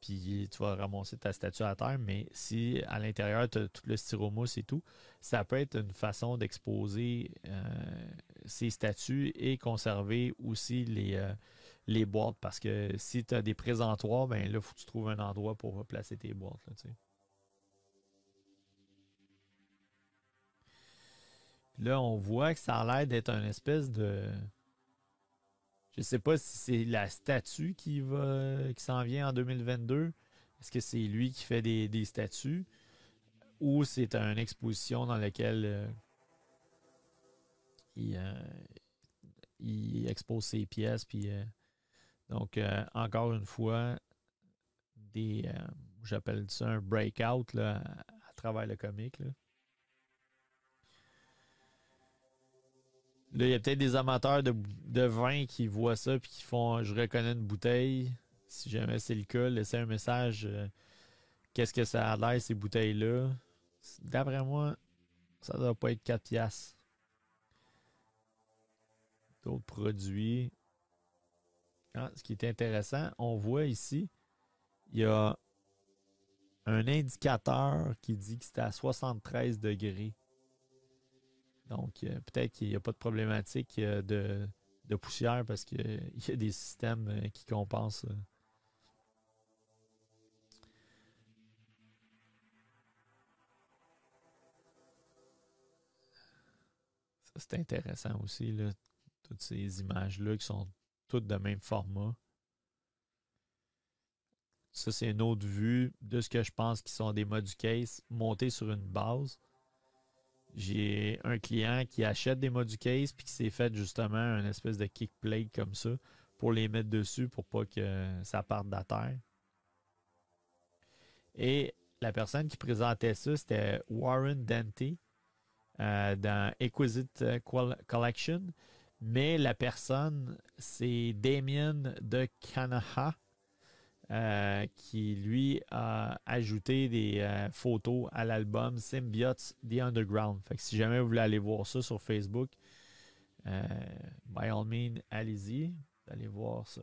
puis tu vas ramasser ta statue à terre, mais si à l'intérieur, tu as tout le styromousse et tout, ça peut être une façon d'exposer euh, ces statues et conserver aussi les, euh, les boîtes. Parce que si tu as des présentoirs, ben là, faut que tu trouves un endroit pour placer tes boîtes. Là, là, on voit que ça a l'air d'être une espèce de je ne sais pas si c'est la statue qui va qui s'en vient en 2022. Est-ce que c'est lui qui fait des, statues? Ou c'est une exposition dans laquelle euh, euh, il, expose ses pièces. Puis, euh, donc, encore une fois, des j'appelle ça un breakout là, à, travers le comic. Là. Là, il y a peut-être des amateurs de, vin qui voient ça et qui font Je reconnais une bouteille. Si jamais c'est le cas, laissez un message. euh, Qu'est-ce que ça a l'air, ces bouteilles-là? D'après moi, ça doit pas être 4 piastres. D'autres produits. Ah, ce qui est intéressant, on voit ici, il y a un indicateur qui dit que c'est à 73 degrés. Donc, euh, peut-être qu'il n'y a pas de problématique euh, de, poussière parce qu'il y a des systèmes euh, qui compensent. euh. Ça, c'est intéressant aussi, là, toutes ces images-là qui sont toutes de même format. Ça, c'est une autre vue de ce que je pense qui sont des modules case montés sur une base. J'ai un client qui achète des modules case puis qui s'est fait justement une espèce de kick plate comme ça pour les mettre dessus pour pas que ça parte de la terre. Et la personne qui présentait ça, c'était Warren Dante euh, dans Exquisite euh, Collection. Mais la personne, c'est Damien de Kanaha, euh, qui lui a ajouté des euh, photos à l'album Symbiotes The Underground. Fait que si jamais vous voulez aller voir ça sur Facebook, euh, by all means, allez-y, allez voir ça.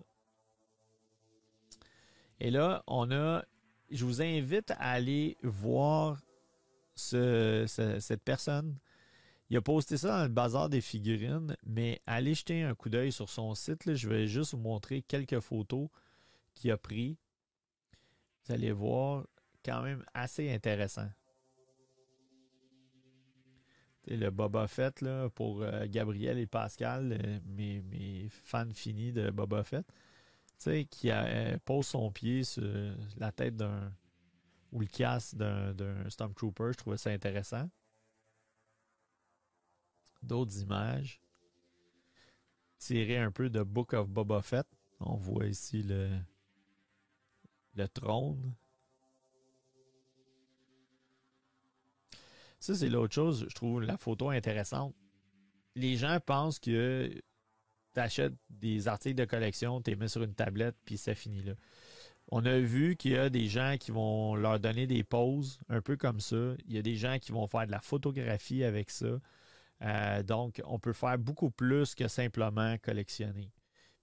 Et là, on a. Je vous invite à aller voir ce- ce- cette personne. Il a posté ça dans le bazar des figurines, mais allez jeter un coup d'œil sur son site. là. Je vais juste vous montrer quelques photos qu'il a pris. Vous allez voir, quand même assez intéressant. Le Boba Fett pour euh, Gabriel et Pascal, euh, mes, fans finis de Boba Fett. Qui euh, pose son pied sur la tête d'un ou le d'un d'un Stormtrooper. Je trouvais ça intéressant. D'autres images tirées un peu de Book of Boba Fett. On voit ici le, le trône. Ça, c'est l'autre chose. Je trouve la photo intéressante. Les gens pensent que tu achètes des articles de collection, tu les mets sur une tablette, puis c'est fini là. On a vu qu'il y a des gens qui vont leur donner des poses, un peu comme ça. Il y a des gens qui vont faire de la photographie avec ça. Euh, donc, on peut faire beaucoup plus que simplement collectionner.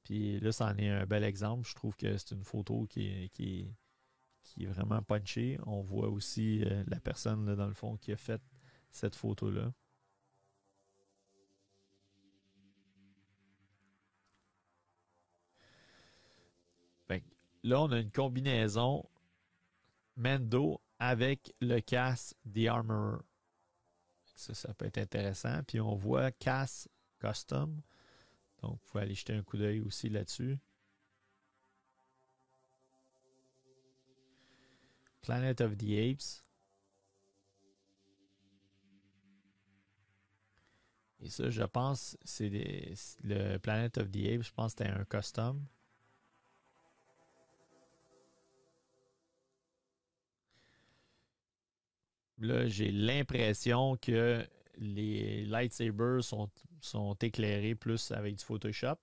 Puis là, c'en est un bel exemple. Je trouve que c'est une photo qui est, qui vraiment punchée. On voit aussi euh, la personne, dans le fond, qui a fait cette photo-là. Là, on a une combinaison Mendo avec le casque The Armorer. Ça, ça peut être intéressant. Puis on voit casse custom. Donc, vous pouvez aller jeter un coup d'œil aussi là-dessus. Planet of the Apes. Et ça, je pense, c'est le Planet of the Apes, je pense que c'était un custom. Là, j'ai l'impression que les lightsabers sont, sont éclairés plus avec du Photoshop.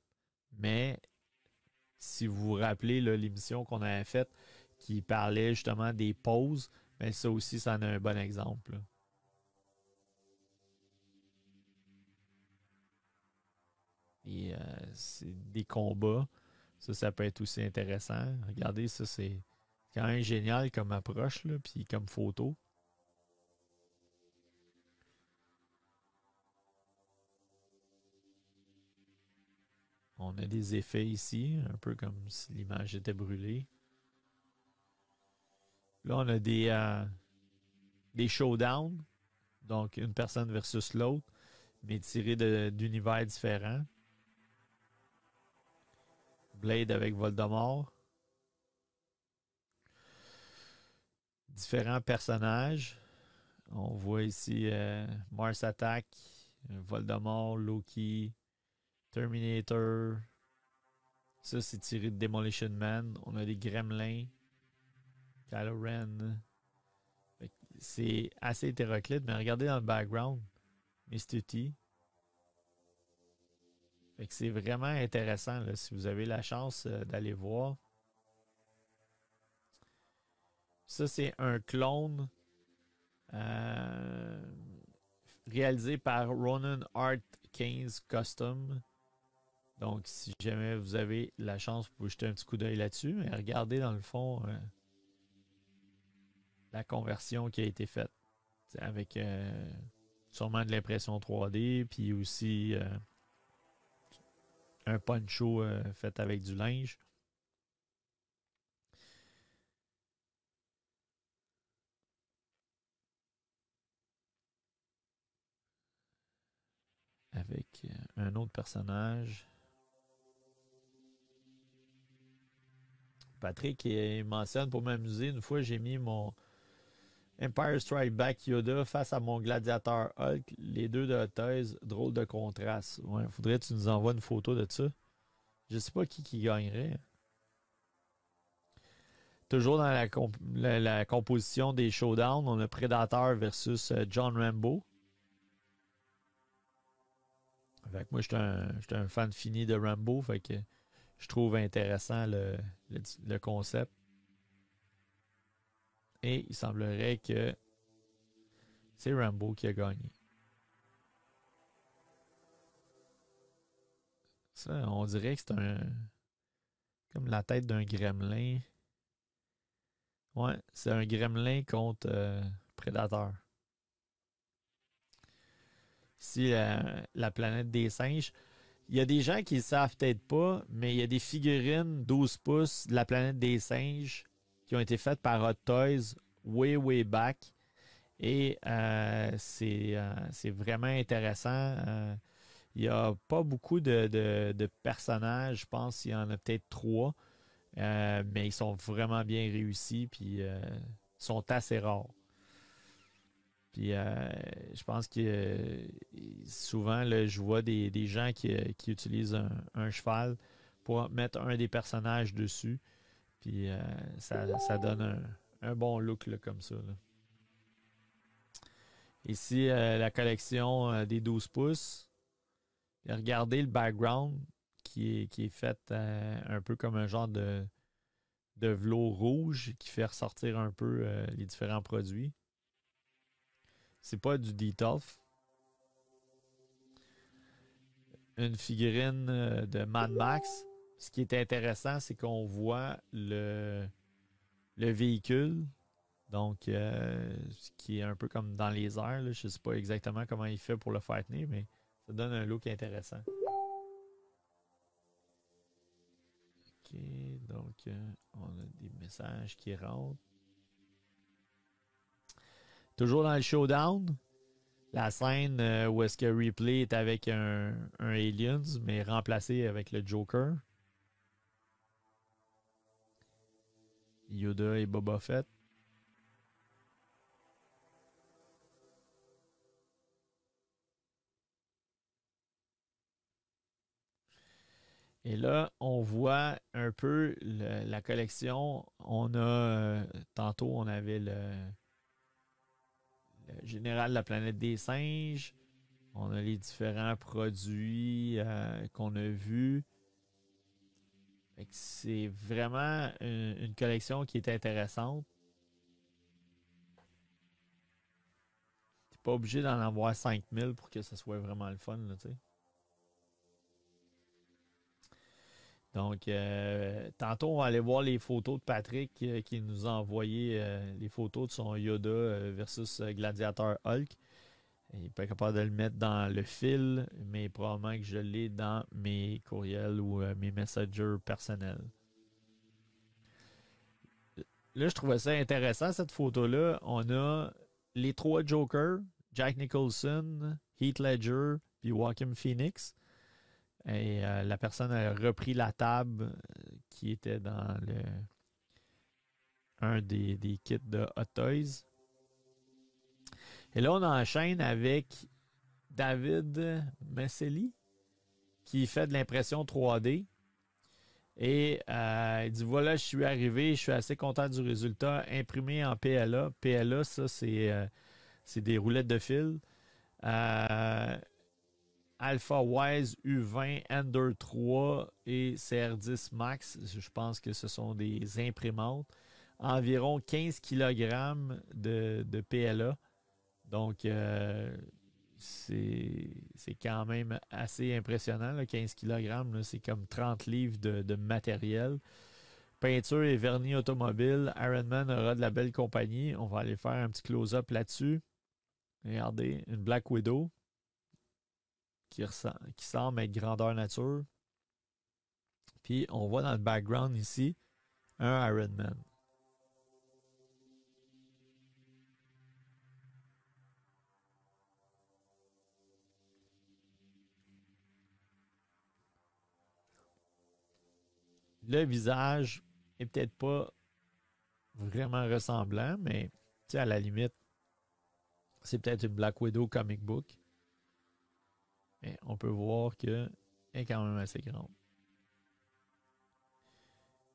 Mais si vous vous rappelez l'émission qu'on avait faite qui parlait justement des poses, mais ça aussi, ça en a un bon exemple. Et euh, c'est des combats. Ça, ça peut être aussi intéressant. Regardez, ça, c'est quand même génial comme approche, là, puis comme photo. On a des effets ici, un peu comme si l'image était brûlée. Là, on a des, euh, showdowns, donc une personne versus l'autre, mais tirés d'univers différents. Blade avec Voldemort. Différents personnages. On voit ici euh, Mars Attack, Voldemort, Loki, Terminator. Ça, c'est tiré de Demolition Man. On a des Gremlins. Kylo C'est assez hétéroclite, mais regardez dans le background. Mr. T. c'est vraiment intéressant si vous avez la chance euh, d'aller voir. Ça, c'est un clone euh, réalisé par Ronan Art 15 Custom. Donc, si jamais vous avez la chance, vous pouvez jeter un petit coup d'œil là-dessus. Et regardez dans le fond euh, la conversion qui a été faite. Avec euh, sûrement de l'impression 3D, puis aussi euh, un poncho fait avec du linge. Avec un autre personnage. Patrick mentionne pour m'amuser, une fois j'ai mis mon Empire Strike Back Yoda face à mon gladiateur Hulk, les deux de Toys, drôle de contraste. Ouais, faudrait que tu nous envoies une photo de ça. Je sais pas qui gagnerait. Toujours dans la, composition des showdowns, on a Predator versus euh, John Rambo. Avec moi, j'étais un, un, fan fini de Rambo, fait je trouve intéressant le, concept. Et il semblerait que c'est Rambo qui a gagné. Ça, on dirait que c'est un. Comme la tête d'un gremlin. Ouais, c'est un gremlin contre euh, Prédateur. Ici, la planète des singes. Il y a des gens qui ne savent peut-être pas, mais il y a des figurines 12 pouces de la planète des singes qui ont été faites par Hot Toys way, way back. Et euh, euh, c'est vraiment intéressant. Euh, il n'y a pas beaucoup de, personnages. Je pense qu'il y en a peut-être trois. mais ils sont vraiment bien réussis. Puis sont assez rares. Puis euh, je pense que euh, souvent, je vois des, gens qui, utilisent un, cheval pour mettre un des personnages dessus. Puis euh, ça, donne un, bon look comme ça. Ici, la collection des 12 pouces. regardez le background qui est, qui est fait un peu comme un genre de, de velours rouge qui fait ressortir un peu les différents produits. C'est pas du Detolf. Une figurine euh, de Mad Max. Ce qui est intéressant, c'est qu'on voit le, le véhicule. Donc, euh, ce qui est un peu comme dans les airs. Je ne sais pas exactement comment il fait pour le faire tenir, mais ça donne un look intéressant. Ok, donc euh, on a des messages qui rentrent. Toujours dans le showdown, la scène euh, où est-ce que Ripley est avec un, Aliens, mais remplacé avec le Joker. Yoda et Boba Fett. Et là, on voit un peu la collection. On a, euh, tantôt, on avait le, général de la planète des singes. On a les différents produits euh, qu'on a vus. C'est vraiment une, collection qui est intéressante. T'es pas obligé d'en avoir 5000 pour que ce soit vraiment le fun, là, tu sais. Donc, euh, tantôt, on va aller voir les photos de Patrick euh, qui nous a envoyé euh, les photos de son Yoda versus Gladiator Hulk. Il n'est pas capable de le mettre dans le fil, mais probablement que je l'ai dans mes courriels ou mes messengers personnels. Là, je trouvais ça intéressant, cette photo-là. On a les trois Jokers, Jack Nicholson, Heath Ledger, puis Joaquin Phoenix. Et euh, la personne a repris la table euh, qui était dans le un des, kits de Hot Toys. Et là, on enchaîne avec David Messelli qui fait de l'impression 3D. Et euh, il dit voilà, je suis arrivé, je suis assez content du résultat. Imprimé en PLA. PLA, ça, c'est des roulettes de fil. Alpha Wise U20 Ender 3 et CR10 Max. Je pense que ce sont des imprimantes. Environ 15 kg de, de PLA. Donc, euh, c'est quand même assez impressionnant. 15 kg, c'est comme 30 livres de, matériel. Peinture et vernis automobile. Ironman aura de la belle compagnie. On va aller faire un petit close-up là-dessus. Regardez, une Black Widow qui, qui semble être grandeur nature. Puis on voit dans le background ici un Ironman. le visage est peut-être pas vraiment ressemblant, mais à la limite, c'est peut-être une Black Widow comic book. Mais on peut voir qu'elle est quand même assez grande.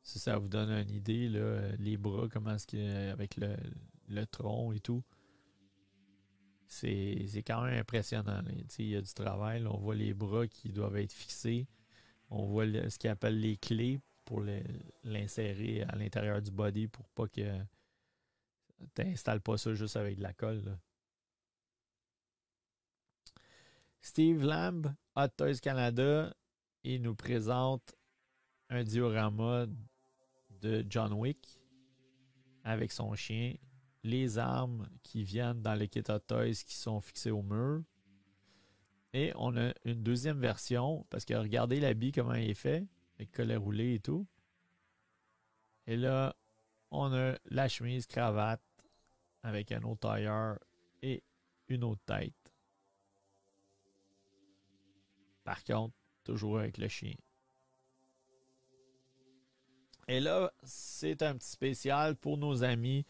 Si ça vous donne une idée, les bras, comment est-ce que avec le, le, tronc et tout, c'est quand même impressionnant. Il y a du travail. on voit les bras qui doivent être fixés. On voit ce qu'ils appellent les clés pour l'insérer à l'intérieur du body pour pas que tu n'installes pas ça juste avec de la colle. Steve Lamb, Hot Toys Canada, il nous présente un diorama de John Wick avec son chien, les armes qui viennent dans le kit Hot Toys qui sont fixées au mur. Et on a une deuxième version, parce que regardez l'habit, comment il est fait avec collet roulé et tout. Et là, on a la chemise cravate avec un autre tailleur et une autre tête. Par contre, toujours avec le chien. Et là, c'est un petit spécial pour nos amis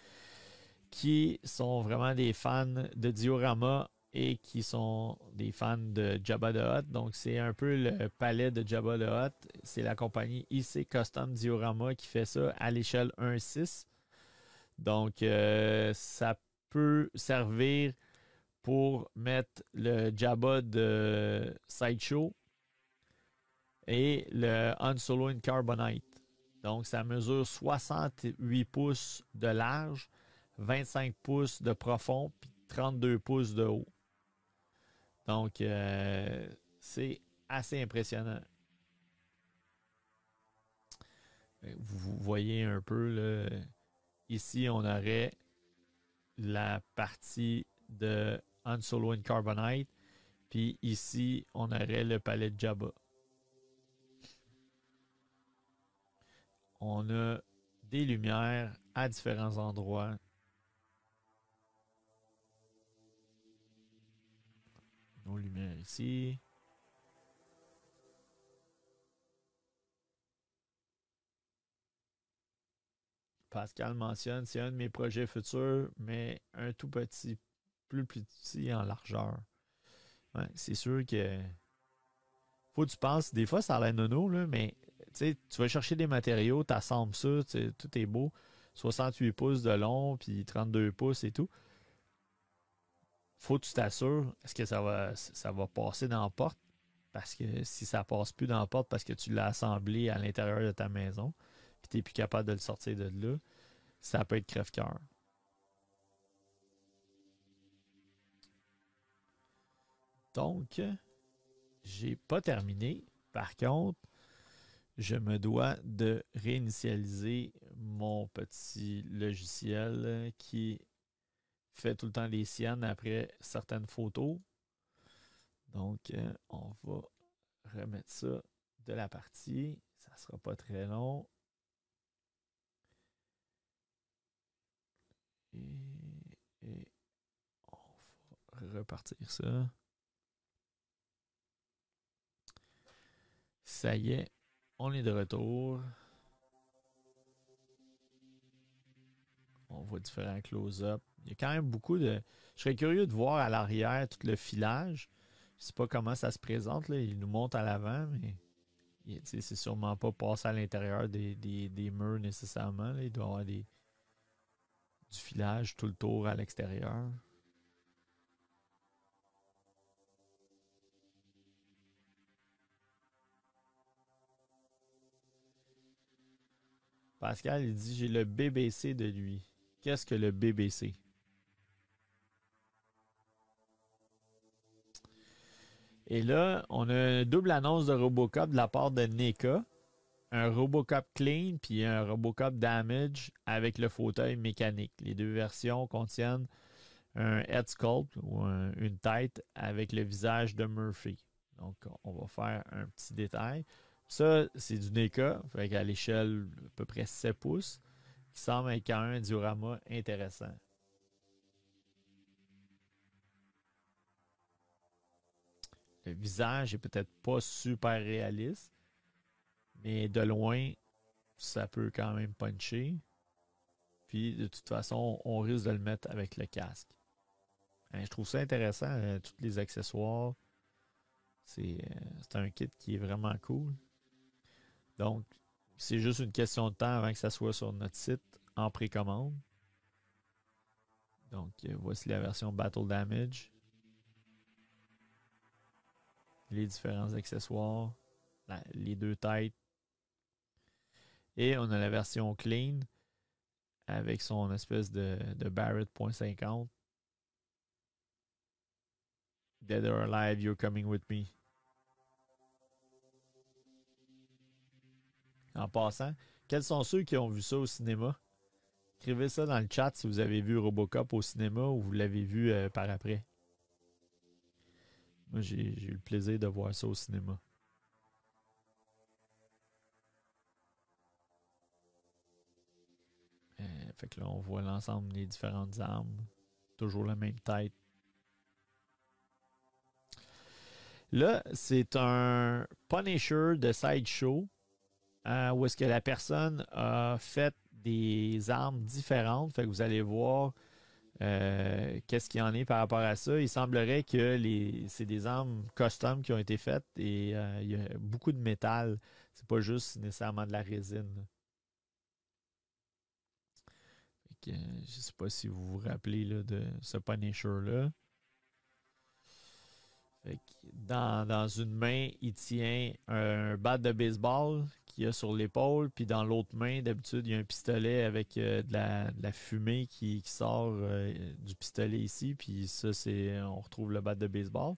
qui sont vraiment des fans de diorama et qui sont des fans de Jabba the Hutt. Donc, c'est un peu le palais de Jabba the Hutt. C'est la compagnie IC Custom Diorama qui fait ça à l'échelle 1.6. Donc, euh, ça peut servir pour mettre le Jabba de Sideshow et le Han Solo in Carbonite. Donc, ça mesure 68 pouces de large, 25 pouces de profond, puis 32 pouces de haut. Donc, euh, c'est assez impressionnant. Vous voyez un peu, ici, on aurait la partie de Han Solo and Carbonite. Puis ici, on aurait le palais de Jabba. On a des lumières à différents endroits. nos lumières ici. Pascal mentionne, c'est un de mes projets futurs, mais un tout petit, plus petit en largeur. c'est sûr que faut que tu penses, des fois ça a l'air nono, là, mais tu vas chercher des matériaux, tu assembles ça, tout est beau. 68 pouces de long, puis 32 pouces et tout faut que tu t'assures, est-ce que ça va, ça va passer dans la porte? Parce que si ça passe plus dans la porte parce que tu l'as assemblé à l'intérieur de ta maison, et tu n'es plus capable de le sortir de là, ça peut être crève-cœur. Donc, j'ai pas terminé. Par contre, je me dois de réinitialiser mon petit logiciel qui fait tout le temps les siennes après certaines photos. Donc, euh, on va remettre ça de la partie. Ça ne sera pas très long. Et, on va repartir ça. Ça y est, on est de retour. On voit différents close-up. Il y a quand même beaucoup de. Je serais curieux de voir à l'arrière tout le filage. Je sais pas comment ça se présente. Il nous monte à l'avant, mais c'est sûrement pas passé à l'intérieur des, murs nécessairement. Il doit y avoir du filage tout le tour à l'extérieur. Pascal, il dit J'ai le BBC de lui. Qu'est-ce que le BBC Et là, on a une double annonce de Robocop de la part de NECA. Un Robocop Clean puis un Robocop Damage avec le fauteuil mécanique. Les deux versions contiennent un head sculpt ou une tête avec le visage de Murphy. Donc, on va faire un petit détail. Ça, c'est du NECA, à l'échelle à peu près 7 pouces, qui semble être quand même un diorama intéressant. Le visage est peut-être pas super réaliste, mais de loin, ça peut quand même puncher. Puis de toute façon, on risque de le mettre avec le casque. Hein, je trouve ça intéressant, euh, tous les accessoires. Euh, c'est un kit qui est vraiment cool. Donc, c'est juste une question de temps avant que ça soit sur notre site en précommande. Donc, euh, voici la version Battle Damage. Les différents accessoires, les deux têtes. Et on a la version clean avec son espèce de, de Barrett .50. Dead or alive, you're coming with me. En passant, quels sont ceux qui ont vu ça au cinéma? Écrivez ça dans le chat si vous avez vu Robocop au cinéma ou vous l'avez vu euh, par après. Moi, j'ai eu le plaisir de voir ça au cinéma. Euh, fait que là, on voit l'ensemble des différentes armes. Toujours la même tête. Là, c'est un Punisher de Sideshow euh, où est-ce que la personne a fait des armes différentes. Fait que vous allez voir euh, qu'est-ce qu'il y en est par rapport à ça. Il semblerait que c'est des armes custom qui ont été faites et euh, il y a beaucoup de métal. C'est pas juste nécessairement de la résine. je ne sais pas si vous vous rappelez de ce Punisher-là. Dans, une main, il tient un bat de baseball qu'il a sur l'épaule, puis dans l'autre main, d'habitude, il y a un pistolet avec euh, de, la, fumée qui, sort euh, du pistolet ici, puis ça, c'est on retrouve le bat de baseball.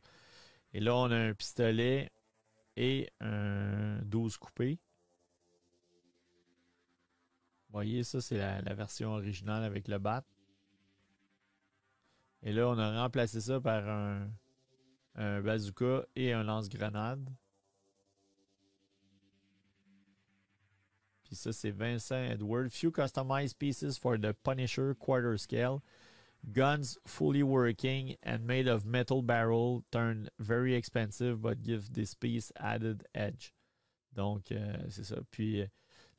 Et là, on a un pistolet et un 12 coupé. Vous voyez, ça, c'est la, version originale avec le bat. Et là, on a remplacé ça par un bazooka et un lance-grenade. Puis ça, c'est Vincent Edward. Few customized pieces for the Punisher quarter scale. Guns fully working and made of metal barrel turn very expensive but give this piece added edge. Donc, euh, c'est ça. Puis euh,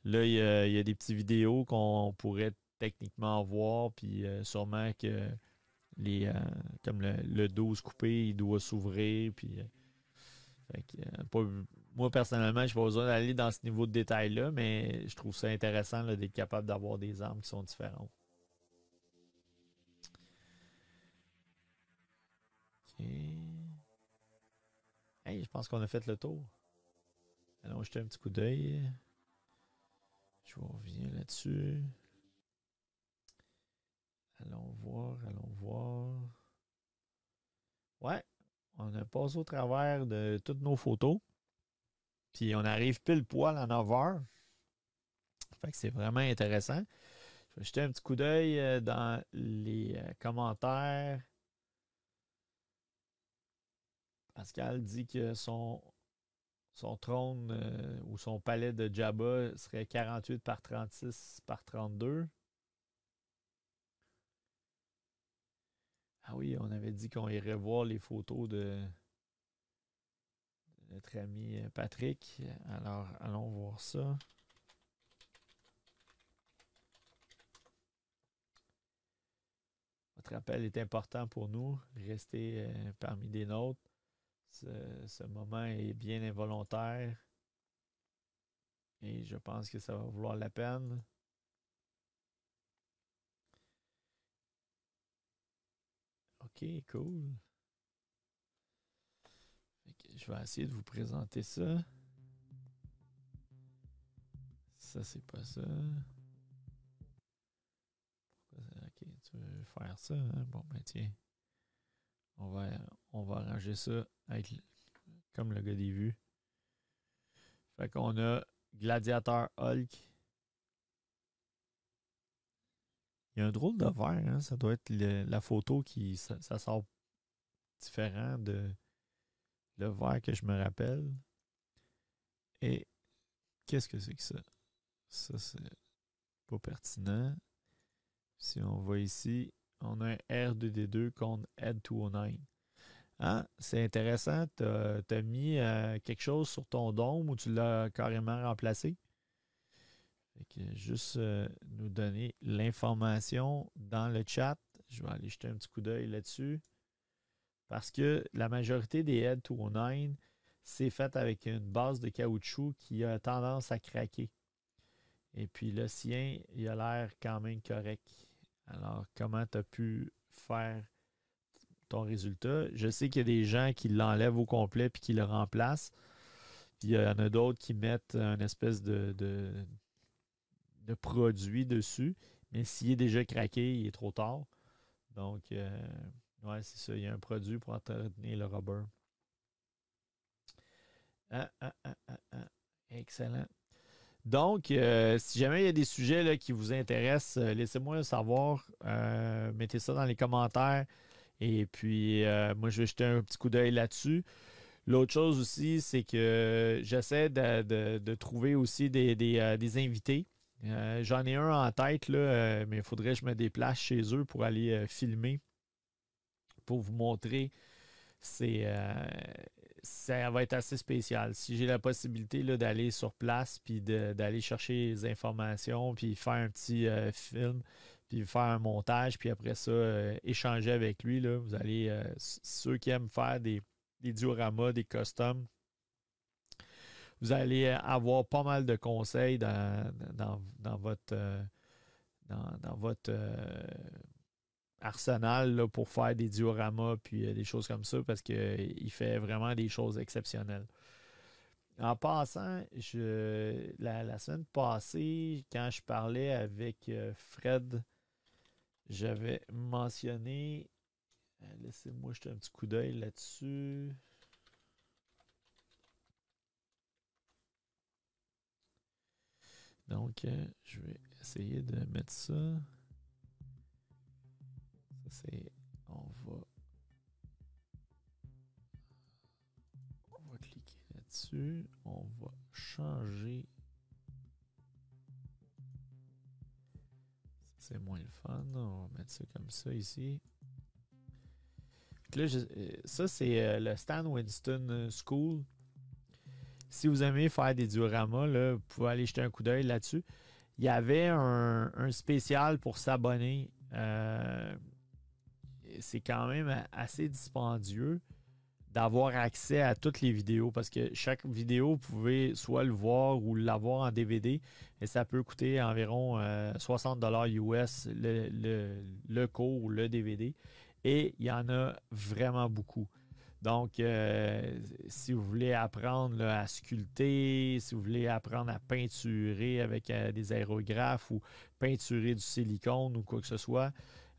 là, il y, a, des petites vidéos qu'on pourrait techniquement voir. Puis euh, sûrement que les, comme le, 12 coupé, il doit s'ouvrir. Puis, euh, euh, moi, personnellement, je n'ai pas besoin d'aller dans ce niveau de détail-là, mais je trouve ça intéressant d'être capable d'avoir des armes qui sont différentes. Hey, je pense qu'on a fait le tour. Allons jeter un petit coup d'œil. Je reviens là-dessus. Allons voir, allons voir. Ouais, on a passé au travers de toutes nos photos. Puis on arrive pile poil à 9 heures. Fait que c'est vraiment intéressant. Je vais jeter un petit coup d'œil euh, dans les euh, commentaires. Pascal dit que son, trône euh, ou son palais de Jabba serait 48 par 36 par 32. Ah oui, on avait dit qu'on irait voir les photos de, notre ami euh, Patrick. Alors, allons voir ça. Votre appel est important pour nous. Restez euh, parmi des nôtres. Ce, moment est bien involontaire. Et je pense que ça va vouloir la peine. Ok, cool je vais essayer de vous présenter ça. Ça, c'est pas ça. Ok, tu veux faire ça? Hein? Bon, ben tiens. On va, on va arranger ça avec, comme le gars des vues. Fait qu'on a Gladiateur Hulk. Il y a un drôle de verre, hein? ça doit être la photo qui. Ça sort différent de, le verre que je me rappelle. Et qu'est-ce que c'est que ça? Ça, c'est pas pertinent. Si on va ici, on a un R2D2 contre Ed209. Hein? C'est intéressant. Tu as, mis euh, quelque chose sur ton dôme ou tu l'as carrément remplacé? juste euh, nous donner l'information dans le chat. Je vais aller jeter un petit coup d'œil là-dessus. Parce que la majorité des Head 209, c'est fait avec une base de caoutchouc qui a tendance à craquer. Et puis le sien, il a l'air quand même correct. Alors, comment tu as pu faire ton résultat? Je sais qu'il y a des gens qui l'enlèvent au complet puis qui le remplacent. il y en a d'autres qui mettent un espèce de, de, produit dessus. Mais s'il est déjà craqué, il est trop tard. Donc, euh, ouais, c'est ça. Il y a un produit pour entretenir le rubber. Ah, ah, ah, Excellent. Donc, euh, si jamais il y a des sujets qui vous intéressent, euh, laissez-moi le savoir. Euh, mettez ça dans les commentaires. Et puis, moi, je vais jeter un petit coup d'œil là-dessus. L'autre chose aussi, c'est que j'essaie de, trouver aussi des, invités. J'en ai un en tête, mais il faudrait que je me déplace chez eux pour aller filmer, pour vous montrer. C'est ça va être assez spécial. Si j'ai la possibilité d'aller sur place, puis d'aller chercher les informations, puis faire un petit euh, film, puis faire un montage, puis après ça, euh, échanger avec lui, là, vous allez, euh, ceux qui aiment faire des, des dioramas, des customs, vous allez avoir pas mal de conseils dans, dans, votre, dans, votre arsenal pour faire des dioramas puis euh, des choses comme ça parce qu'il fait vraiment des choses exceptionnelles. En passant, je, la, semaine passée, quand je parlais avec euh, Fred, j'avais mentionné. Euh, laissez-moi jeter un petit coup d'œil là-dessus. Donc, je vais essayer de mettre ça c'est on va on va cliquer là-dessus, on va changer c'est moins le fun, on va mettre ça comme ça ici. Là, euh, ça, c'est euh, le Stan Winston euh, School. Si vous aimez faire des dioramas, là, vous pouvez aller jeter un coup d'œil là-dessus. Il y avait un, un spécial pour s'abonner c'est quand même assez dispendieux d'avoir accès à toutes les vidéos parce que chaque vidéo, vous pouvez soit le voir ou l'avoir en DVD et ça peut coûter environ 60 euh, US le, le, cours ou le DVD et il y en a vraiment beaucoup. Donc, euh, si vous voulez apprendre à sculpter, si vous voulez apprendre à peinturer avec euh, des aérographes ou peinturer du silicone ou quoi que ce soit,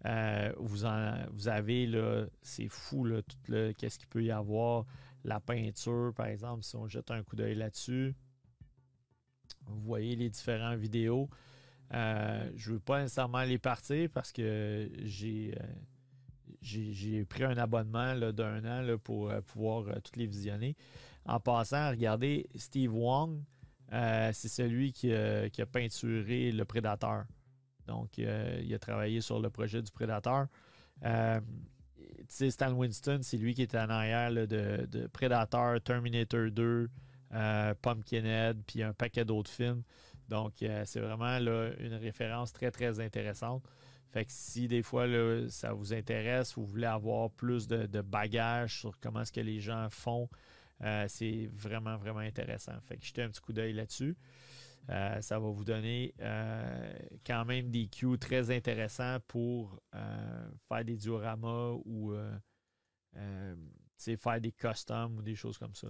euh, vous, vous avez, là, c'est fou, là, tout le, qu'est-ce qu'il peut y avoir. La peinture, par exemple, si on jette un coup d'œil là-dessus, vous voyez les différentes vidéos. Euh, je ne veux pas nécessairement les partir parce que j'ai, euh, j'ai, pris un abonnement d'un an pour pouvoir toutes les visionner. En passant, regardez Steve Wong, c'est celui qui, a peinturé le Prédateur. Donc, euh, il a travaillé sur le projet du Prédateur. Euh, Stan Winston, c'est lui qui était en arrière de, Predator, Terminator 2, euh, Pumpkinhead, puis un paquet d'autres films. Donc, c'est vraiment une référence très, très intéressante. Fait que si des fois ça vous intéresse, vous voulez avoir plus de, de bagages sur comment est-ce que les gens font, c'est vraiment, vraiment intéressant. Fait que jetez un petit coup d'œil là-dessus. Euh, ça va vous donner euh, quand même des cues très intéressants pour euh, faire des dioramas ou faire des customs ou des choses comme ça.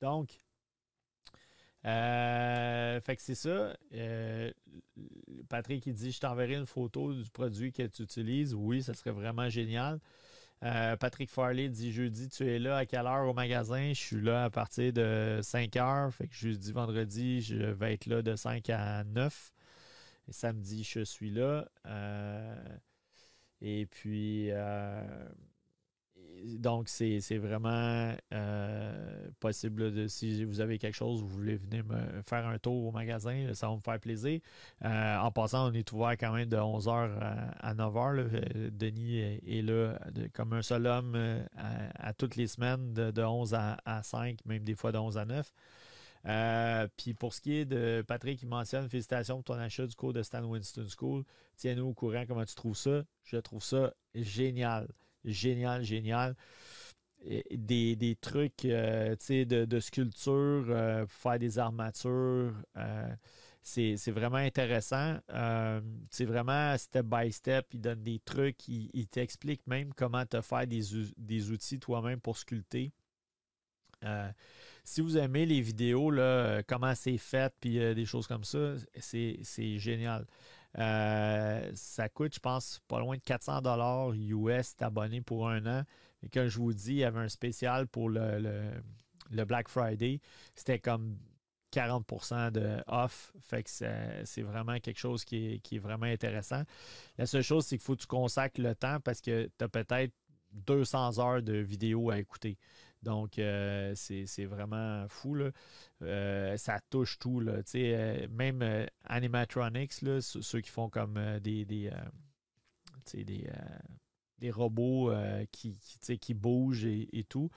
Donc, Euh, fait que c'est ça. Patrick, il dit Je t'enverrai une photo du produit que tu utilises. Oui, ça serait vraiment génial. Euh, Patrick Farley dit Jeudi, tu es là à quelle heure au magasin? Je suis là à partir de 5 heures. Fait que jeudi, vendredi, je vais être là de 5 à 9. Et samedi, je suis là. et puis, donc, c'est vraiment euh, possible de, si vous avez quelque chose, vous voulez venir me faire un tour au magasin, ça va me faire plaisir. Euh, en passant, on est ouvert quand même de 11h à, 9h. Euh, Denis est, là comme un seul homme à, toutes les semaines de, 11 à, 5, même des fois de 11 à 9. puis pour ce qui est de Patrick qui mentionne félicitations pour ton achat du cours de Stan Winston School. Tiens-nous au courant comment tu trouves ça. Je trouve ça génial génial, génial. des, trucs euh, de, de, sculpture euh, faire des armatures. Euh, c'est vraiment intéressant. c'est vraiment step by step. Il donne des trucs. Il, t'explique même comment te faire des, des outils toi-même pour sculpter. si vous aimez les vidéos, là, comment c'est fait, puis des choses comme ça, c'est génial. Euh, ça coûte, je pense, pas loin de 400 dollars US abonné pour un an. Et comme je vous dis, il y avait un spécial pour le, Black Friday. C'était comme 40% de off. Fait que c'est vraiment quelque chose qui est, vraiment intéressant. La seule chose, c'est qu'il faut que tu consacres le temps parce que tu as peut-être 200 heures de vidéo à écouter. Donc, euh, c'est vraiment fou. Euh, ça touche tout. Là. Euh, même animatronics, ceux qui font comme des, des, des, robots qui, qui, bougent et, tout.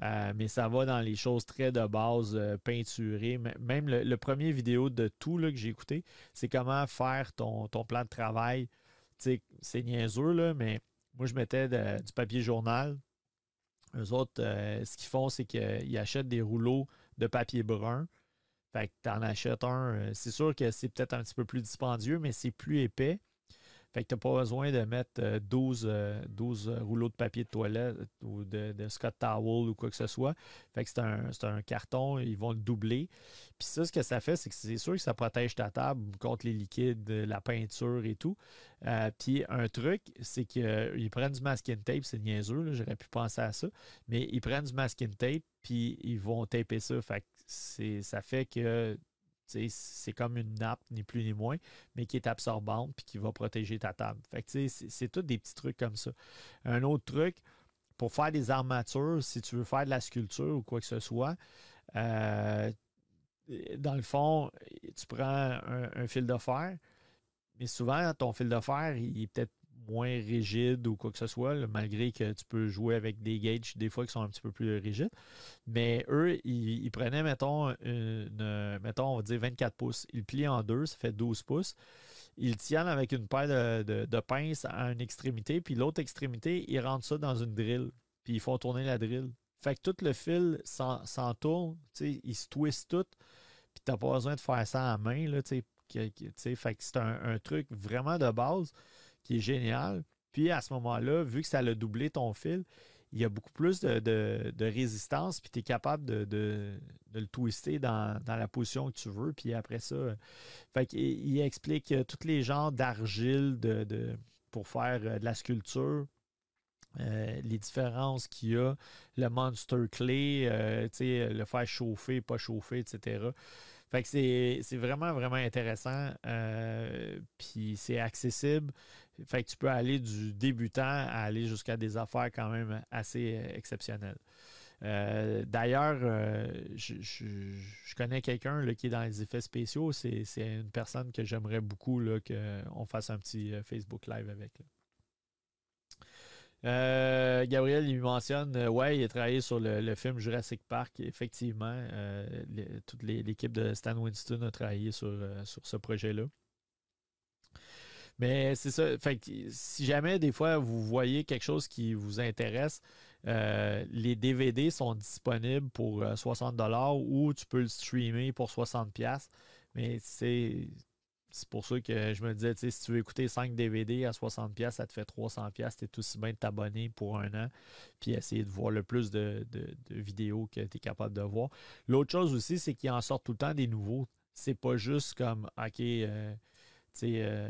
mais ça va dans les choses très de base, peinturées. Même le, premier vidéo de tout là, que j'ai écouté, c'est comment faire ton, ton plan de travail. C'est niaiseux, là, mais moi, je mettais du papier journal eux autres, euh, ce qu'ils font, c'est qu'ils achètent des rouleaux de papier brun. Fait que tu en achètes un. Euh, c'est sûr que c'est peut-être un petit peu plus dispendieux, mais c'est plus épais. Fait que tu n'as pas besoin de mettre 12, euh, 12, euh, euh, rouleaux de papier de toilette ou de, Scott Towel ou quoi que ce soit. Fait que c'est un, carton, ils vont le doubler. Puis ça, ce que ça fait, c'est que c'est sûr que ça protège ta table contre les liquides, la peinture et tout. puis un truc, c'est qu'ils prennent du masking tape, c'est niaiseux, j'aurais pu penser à ça, mais ils prennent du masking tape, puis ils vont taper ça. Ça fait que c'est comme une nappe, ni plus ni moins, mais qui est absorbante puis qui va protéger ta table. Fait c'est tous des petits trucs comme ça. Un autre truc, pour faire des armatures, si tu veux faire de la sculpture ou quoi que ce soit, euh, dans le fond, tu prends un, un, fil de fer, mais souvent, ton fil de fer, il est peut-être moins rigide ou quoi que ce soit, malgré que tu peux jouer avec des gauges des fois qui sont un petit peu plus rigides. Mais eux, ils, prenaient, mettons, une, mettons, on va dire 24 pouces. Ils plient en deux, ça fait 12 pouces. Ils tiennent avec une paire de, pinces à une extrémité, puis l'autre extrémité, ils rentrent ça dans une drill, puis ils font tourner la drill. Fait que tout le fil s'entourne, il se twist tout, puis tu n'as pas besoin de faire ça à main, fait que c'est un, truc vraiment de base qui est génial. Puis à ce moment-là, vu que ça a doublé ton fil, il y a beaucoup plus de, résistance, puis tu es capable de, le twister dans, la position que tu veux. Puis après ça, fait il, explique tous les genres d'argile de, pour faire euh, de la sculpture. Euh, les différences qu'il y a, le monster euh, le faire chauffer, pas chauffer, etc. Fait que c'est vraiment, vraiment intéressant. puis c'est accessible. Fait tu peux aller du débutant à aller jusqu'à des affaires quand même assez euh, exceptionnelles. Euh, d'ailleurs, euh, je, connais quelqu'un qui est dans les effets spéciaux. C'est une personne que j'aimerais beaucoup qu'on fasse un petit Facebook Live avec. Gabriel, il mentionne, ouais, il a travaillé sur le, film Jurassic Park. Effectivement, toute l'équipe de Stan Winston a travaillé sur, sur ce projet-là. Mais c'est ça. Fait si jamais des fois vous voyez quelque chose qui vous intéresse, euh, les DVD sont disponibles pour 60 euh, dollars ou tu peux le streamer pour 60 pièces. Mais c'est c'est pour ça que je me disais, si tu veux écouter 5 DVD à 60$, ça te fait 300$, es aussi bien de t'abonner pour un an, puis essayer de voir le plus de, vidéos que tu es capable de voir. L'autre chose aussi, c'est qu'il en sort tout le temps des nouveaux. C'est pas juste comme, OK, euh, tu euh,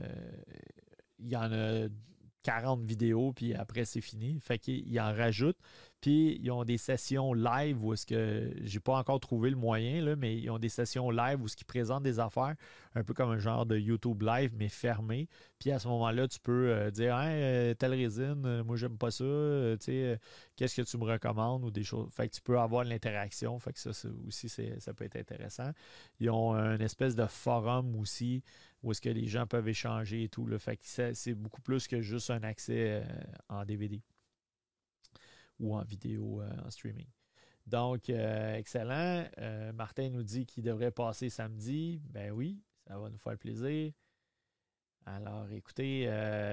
il y en a 40 vidéos, puis après, c'est fini. Fait qu'il en rajoute. Puis ils ont des sessions live où est-ce que j'ai pas encore trouvé le moyen, là, mais ils ont des sessions live où ce qui présentent des affaires, un peu comme un genre de YouTube live, mais fermé. Puis à ce moment-là, tu peux euh, dire hey, telle résine, euh, moi j'aime pas ça, euh, qu'est-ce que tu me recommandes ou des choses. Fait que tu peux avoir l'interaction. Fait que ça, aussi, ça peut être intéressant. Ils ont une espèce de forum aussi où est-ce que les gens peuvent échanger et tout. le Fait que c'est beaucoup plus que juste un accès en DVD ou en vidéo euh, en streaming. Donc, euh, excellent. Euh, Martin nous dit qu'il devrait passer samedi. Ben oui, ça va nous faire plaisir. Alors, écoutez,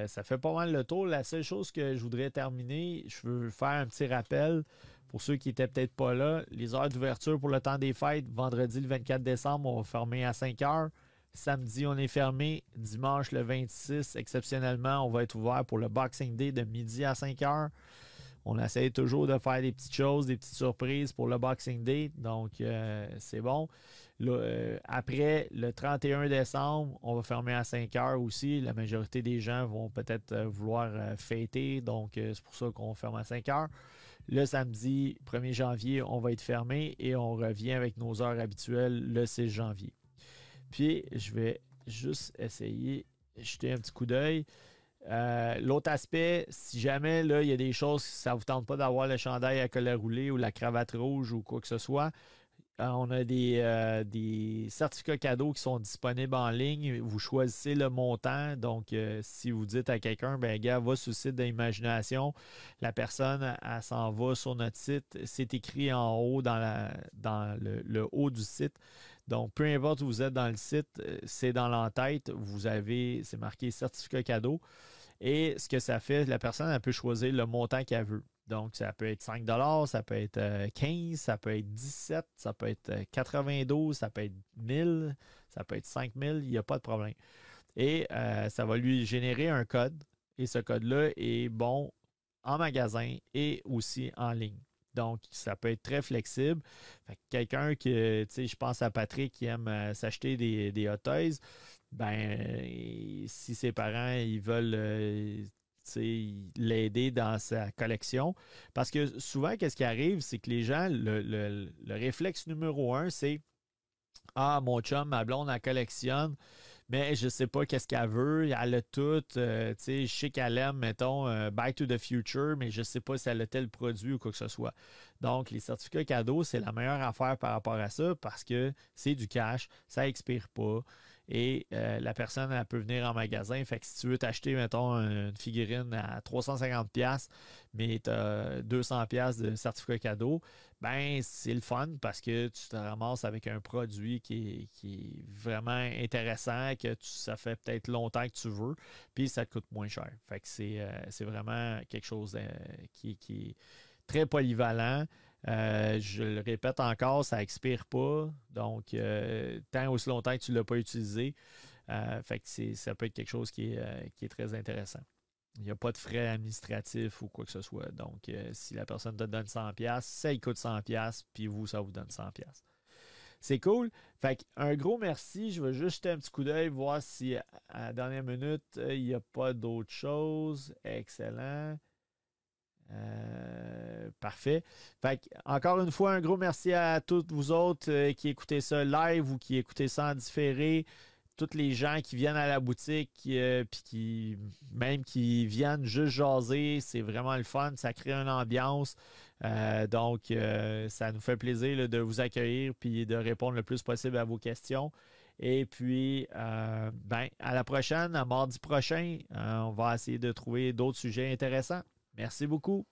ça fait pas mal le tour. La seule chose que je voudrais terminer, je veux faire un petit rappel pour ceux qui n'étaient peut-être pas là. Les heures d'ouverture pour le temps des fêtes, vendredi le 24 décembre, on va fermer à 5 heures. Samedi, on est fermé. Dimanche le 26, exceptionnellement, on va être ouvert pour le Boxing Day de midi à 5 heures. On essaie toujours de faire des petites choses, des petites surprises pour le Boxing Day. Donc, euh, c'est bon. Euh, après, le 31 décembre, on va fermer à 5 heures aussi. La majorité des gens vont peut-être euh, vouloir fêter. Donc, c'est pour ça qu'on ferme à 5 heures. Le samedi 1er janvier, on va être fermé et on revient avec nos heures habituelles le 6 janvier. Puis, je vais juste essayer jeter un petit coup d'œil. Euh, l'autre aspect, si jamais là, il y a des choses, ça ne vous tente pas d'avoir le chandail à collet roulé ou la cravate rouge ou quoi que ce soit, euh, on a des, euh, des, certificats cadeaux qui sont disponibles en ligne. Vous choisissez le montant. Donc, si vous dites à quelqu'un, ben gars, va sur le site d'imagination, la personne, s'en va sur notre site. C'est écrit en haut dans le, haut du site. Donc, peu importe où vous êtes dans le site, c'est dans l'entête. Vous avez, c'est marqué certificat cadeau. Et ce que ça fait, la personne elle peut choisir le montant qu'elle veut. Donc, ça peut être 5 ça peut être 15 euh, ça peut être 17 ça peut être 92 euh, ça peut être 1000 ça peut être 5000 il n'y a pas de problème. Et euh, ça va lui générer un code. Et ce code-là est bon en magasin et aussi en ligne. Donc, ça peut être très flexible. Quelqu'un qui, tu sais, je pense à Patrick qui aime s'acheter des, des hot toys ben, si ses parents ils veulent euh, l'aider dans sa collection. Parce que souvent, qu'est-ce qui arrive, c'est que les gens, le, réflexe numéro un, c'est Ah, mon chum, ma blonde, elle collectionne, mais je ne sais pas qu'est-ce qu'elle veut. Elle a tout. Euh, je sais qu'elle aime, mettons, euh, Back to the Future, mais je sais pas si elle a tel produit ou quoi que ce soit. Donc, les certificats cadeaux, c'est la meilleure affaire par rapport à ça parce que c'est du cash, ça expire pas et euh, la personne elle peut venir en magasin. Fait que si tu veux t'acheter, mettons, une figurine à 350$, mais tu as 200$ de certificat cadeau, ben c'est le fun parce que tu te ramasses avec un produit qui est, vraiment intéressant, que ça fait peut-être longtemps que tu veux, puis ça te coûte moins cher. Que c'est euh, vraiment quelque chose euh, qui, qui est très polyvalent. Euh, je le répète encore, ça expire pas. Donc, euh, tant aussi longtemps que tu ne l'as pas utilisé, euh, ça peut être quelque chose qui est, très intéressant. Il n'y a pas de frais administratifs ou quoi que ce soit. Donc, si la personne te donne 100$, ça il coûte 100$, puis vous, ça vous donne 100$. C'est cool. Fait un gros merci. Je vais juste jeter un petit coup d'œil, voir si à la dernière minute, il n'y a pas d'autre chose. Excellent. Euh, parfait. encore une fois, un gros merci à tous vous autres euh, qui écoutez ça live ou qui écoutez ça en différé. Tous les gens qui viennent à la boutique, euh, puis qui même qui viennent juste jaser, c'est vraiment le fun. Ça crée une ambiance. donc, ça nous fait plaisir de vous accueillir puis de répondre le plus possible à vos questions. Et puis, ben, à la prochaine, à mardi prochain, on va essayer de trouver d'autres sujets intéressants. Merci beaucoup.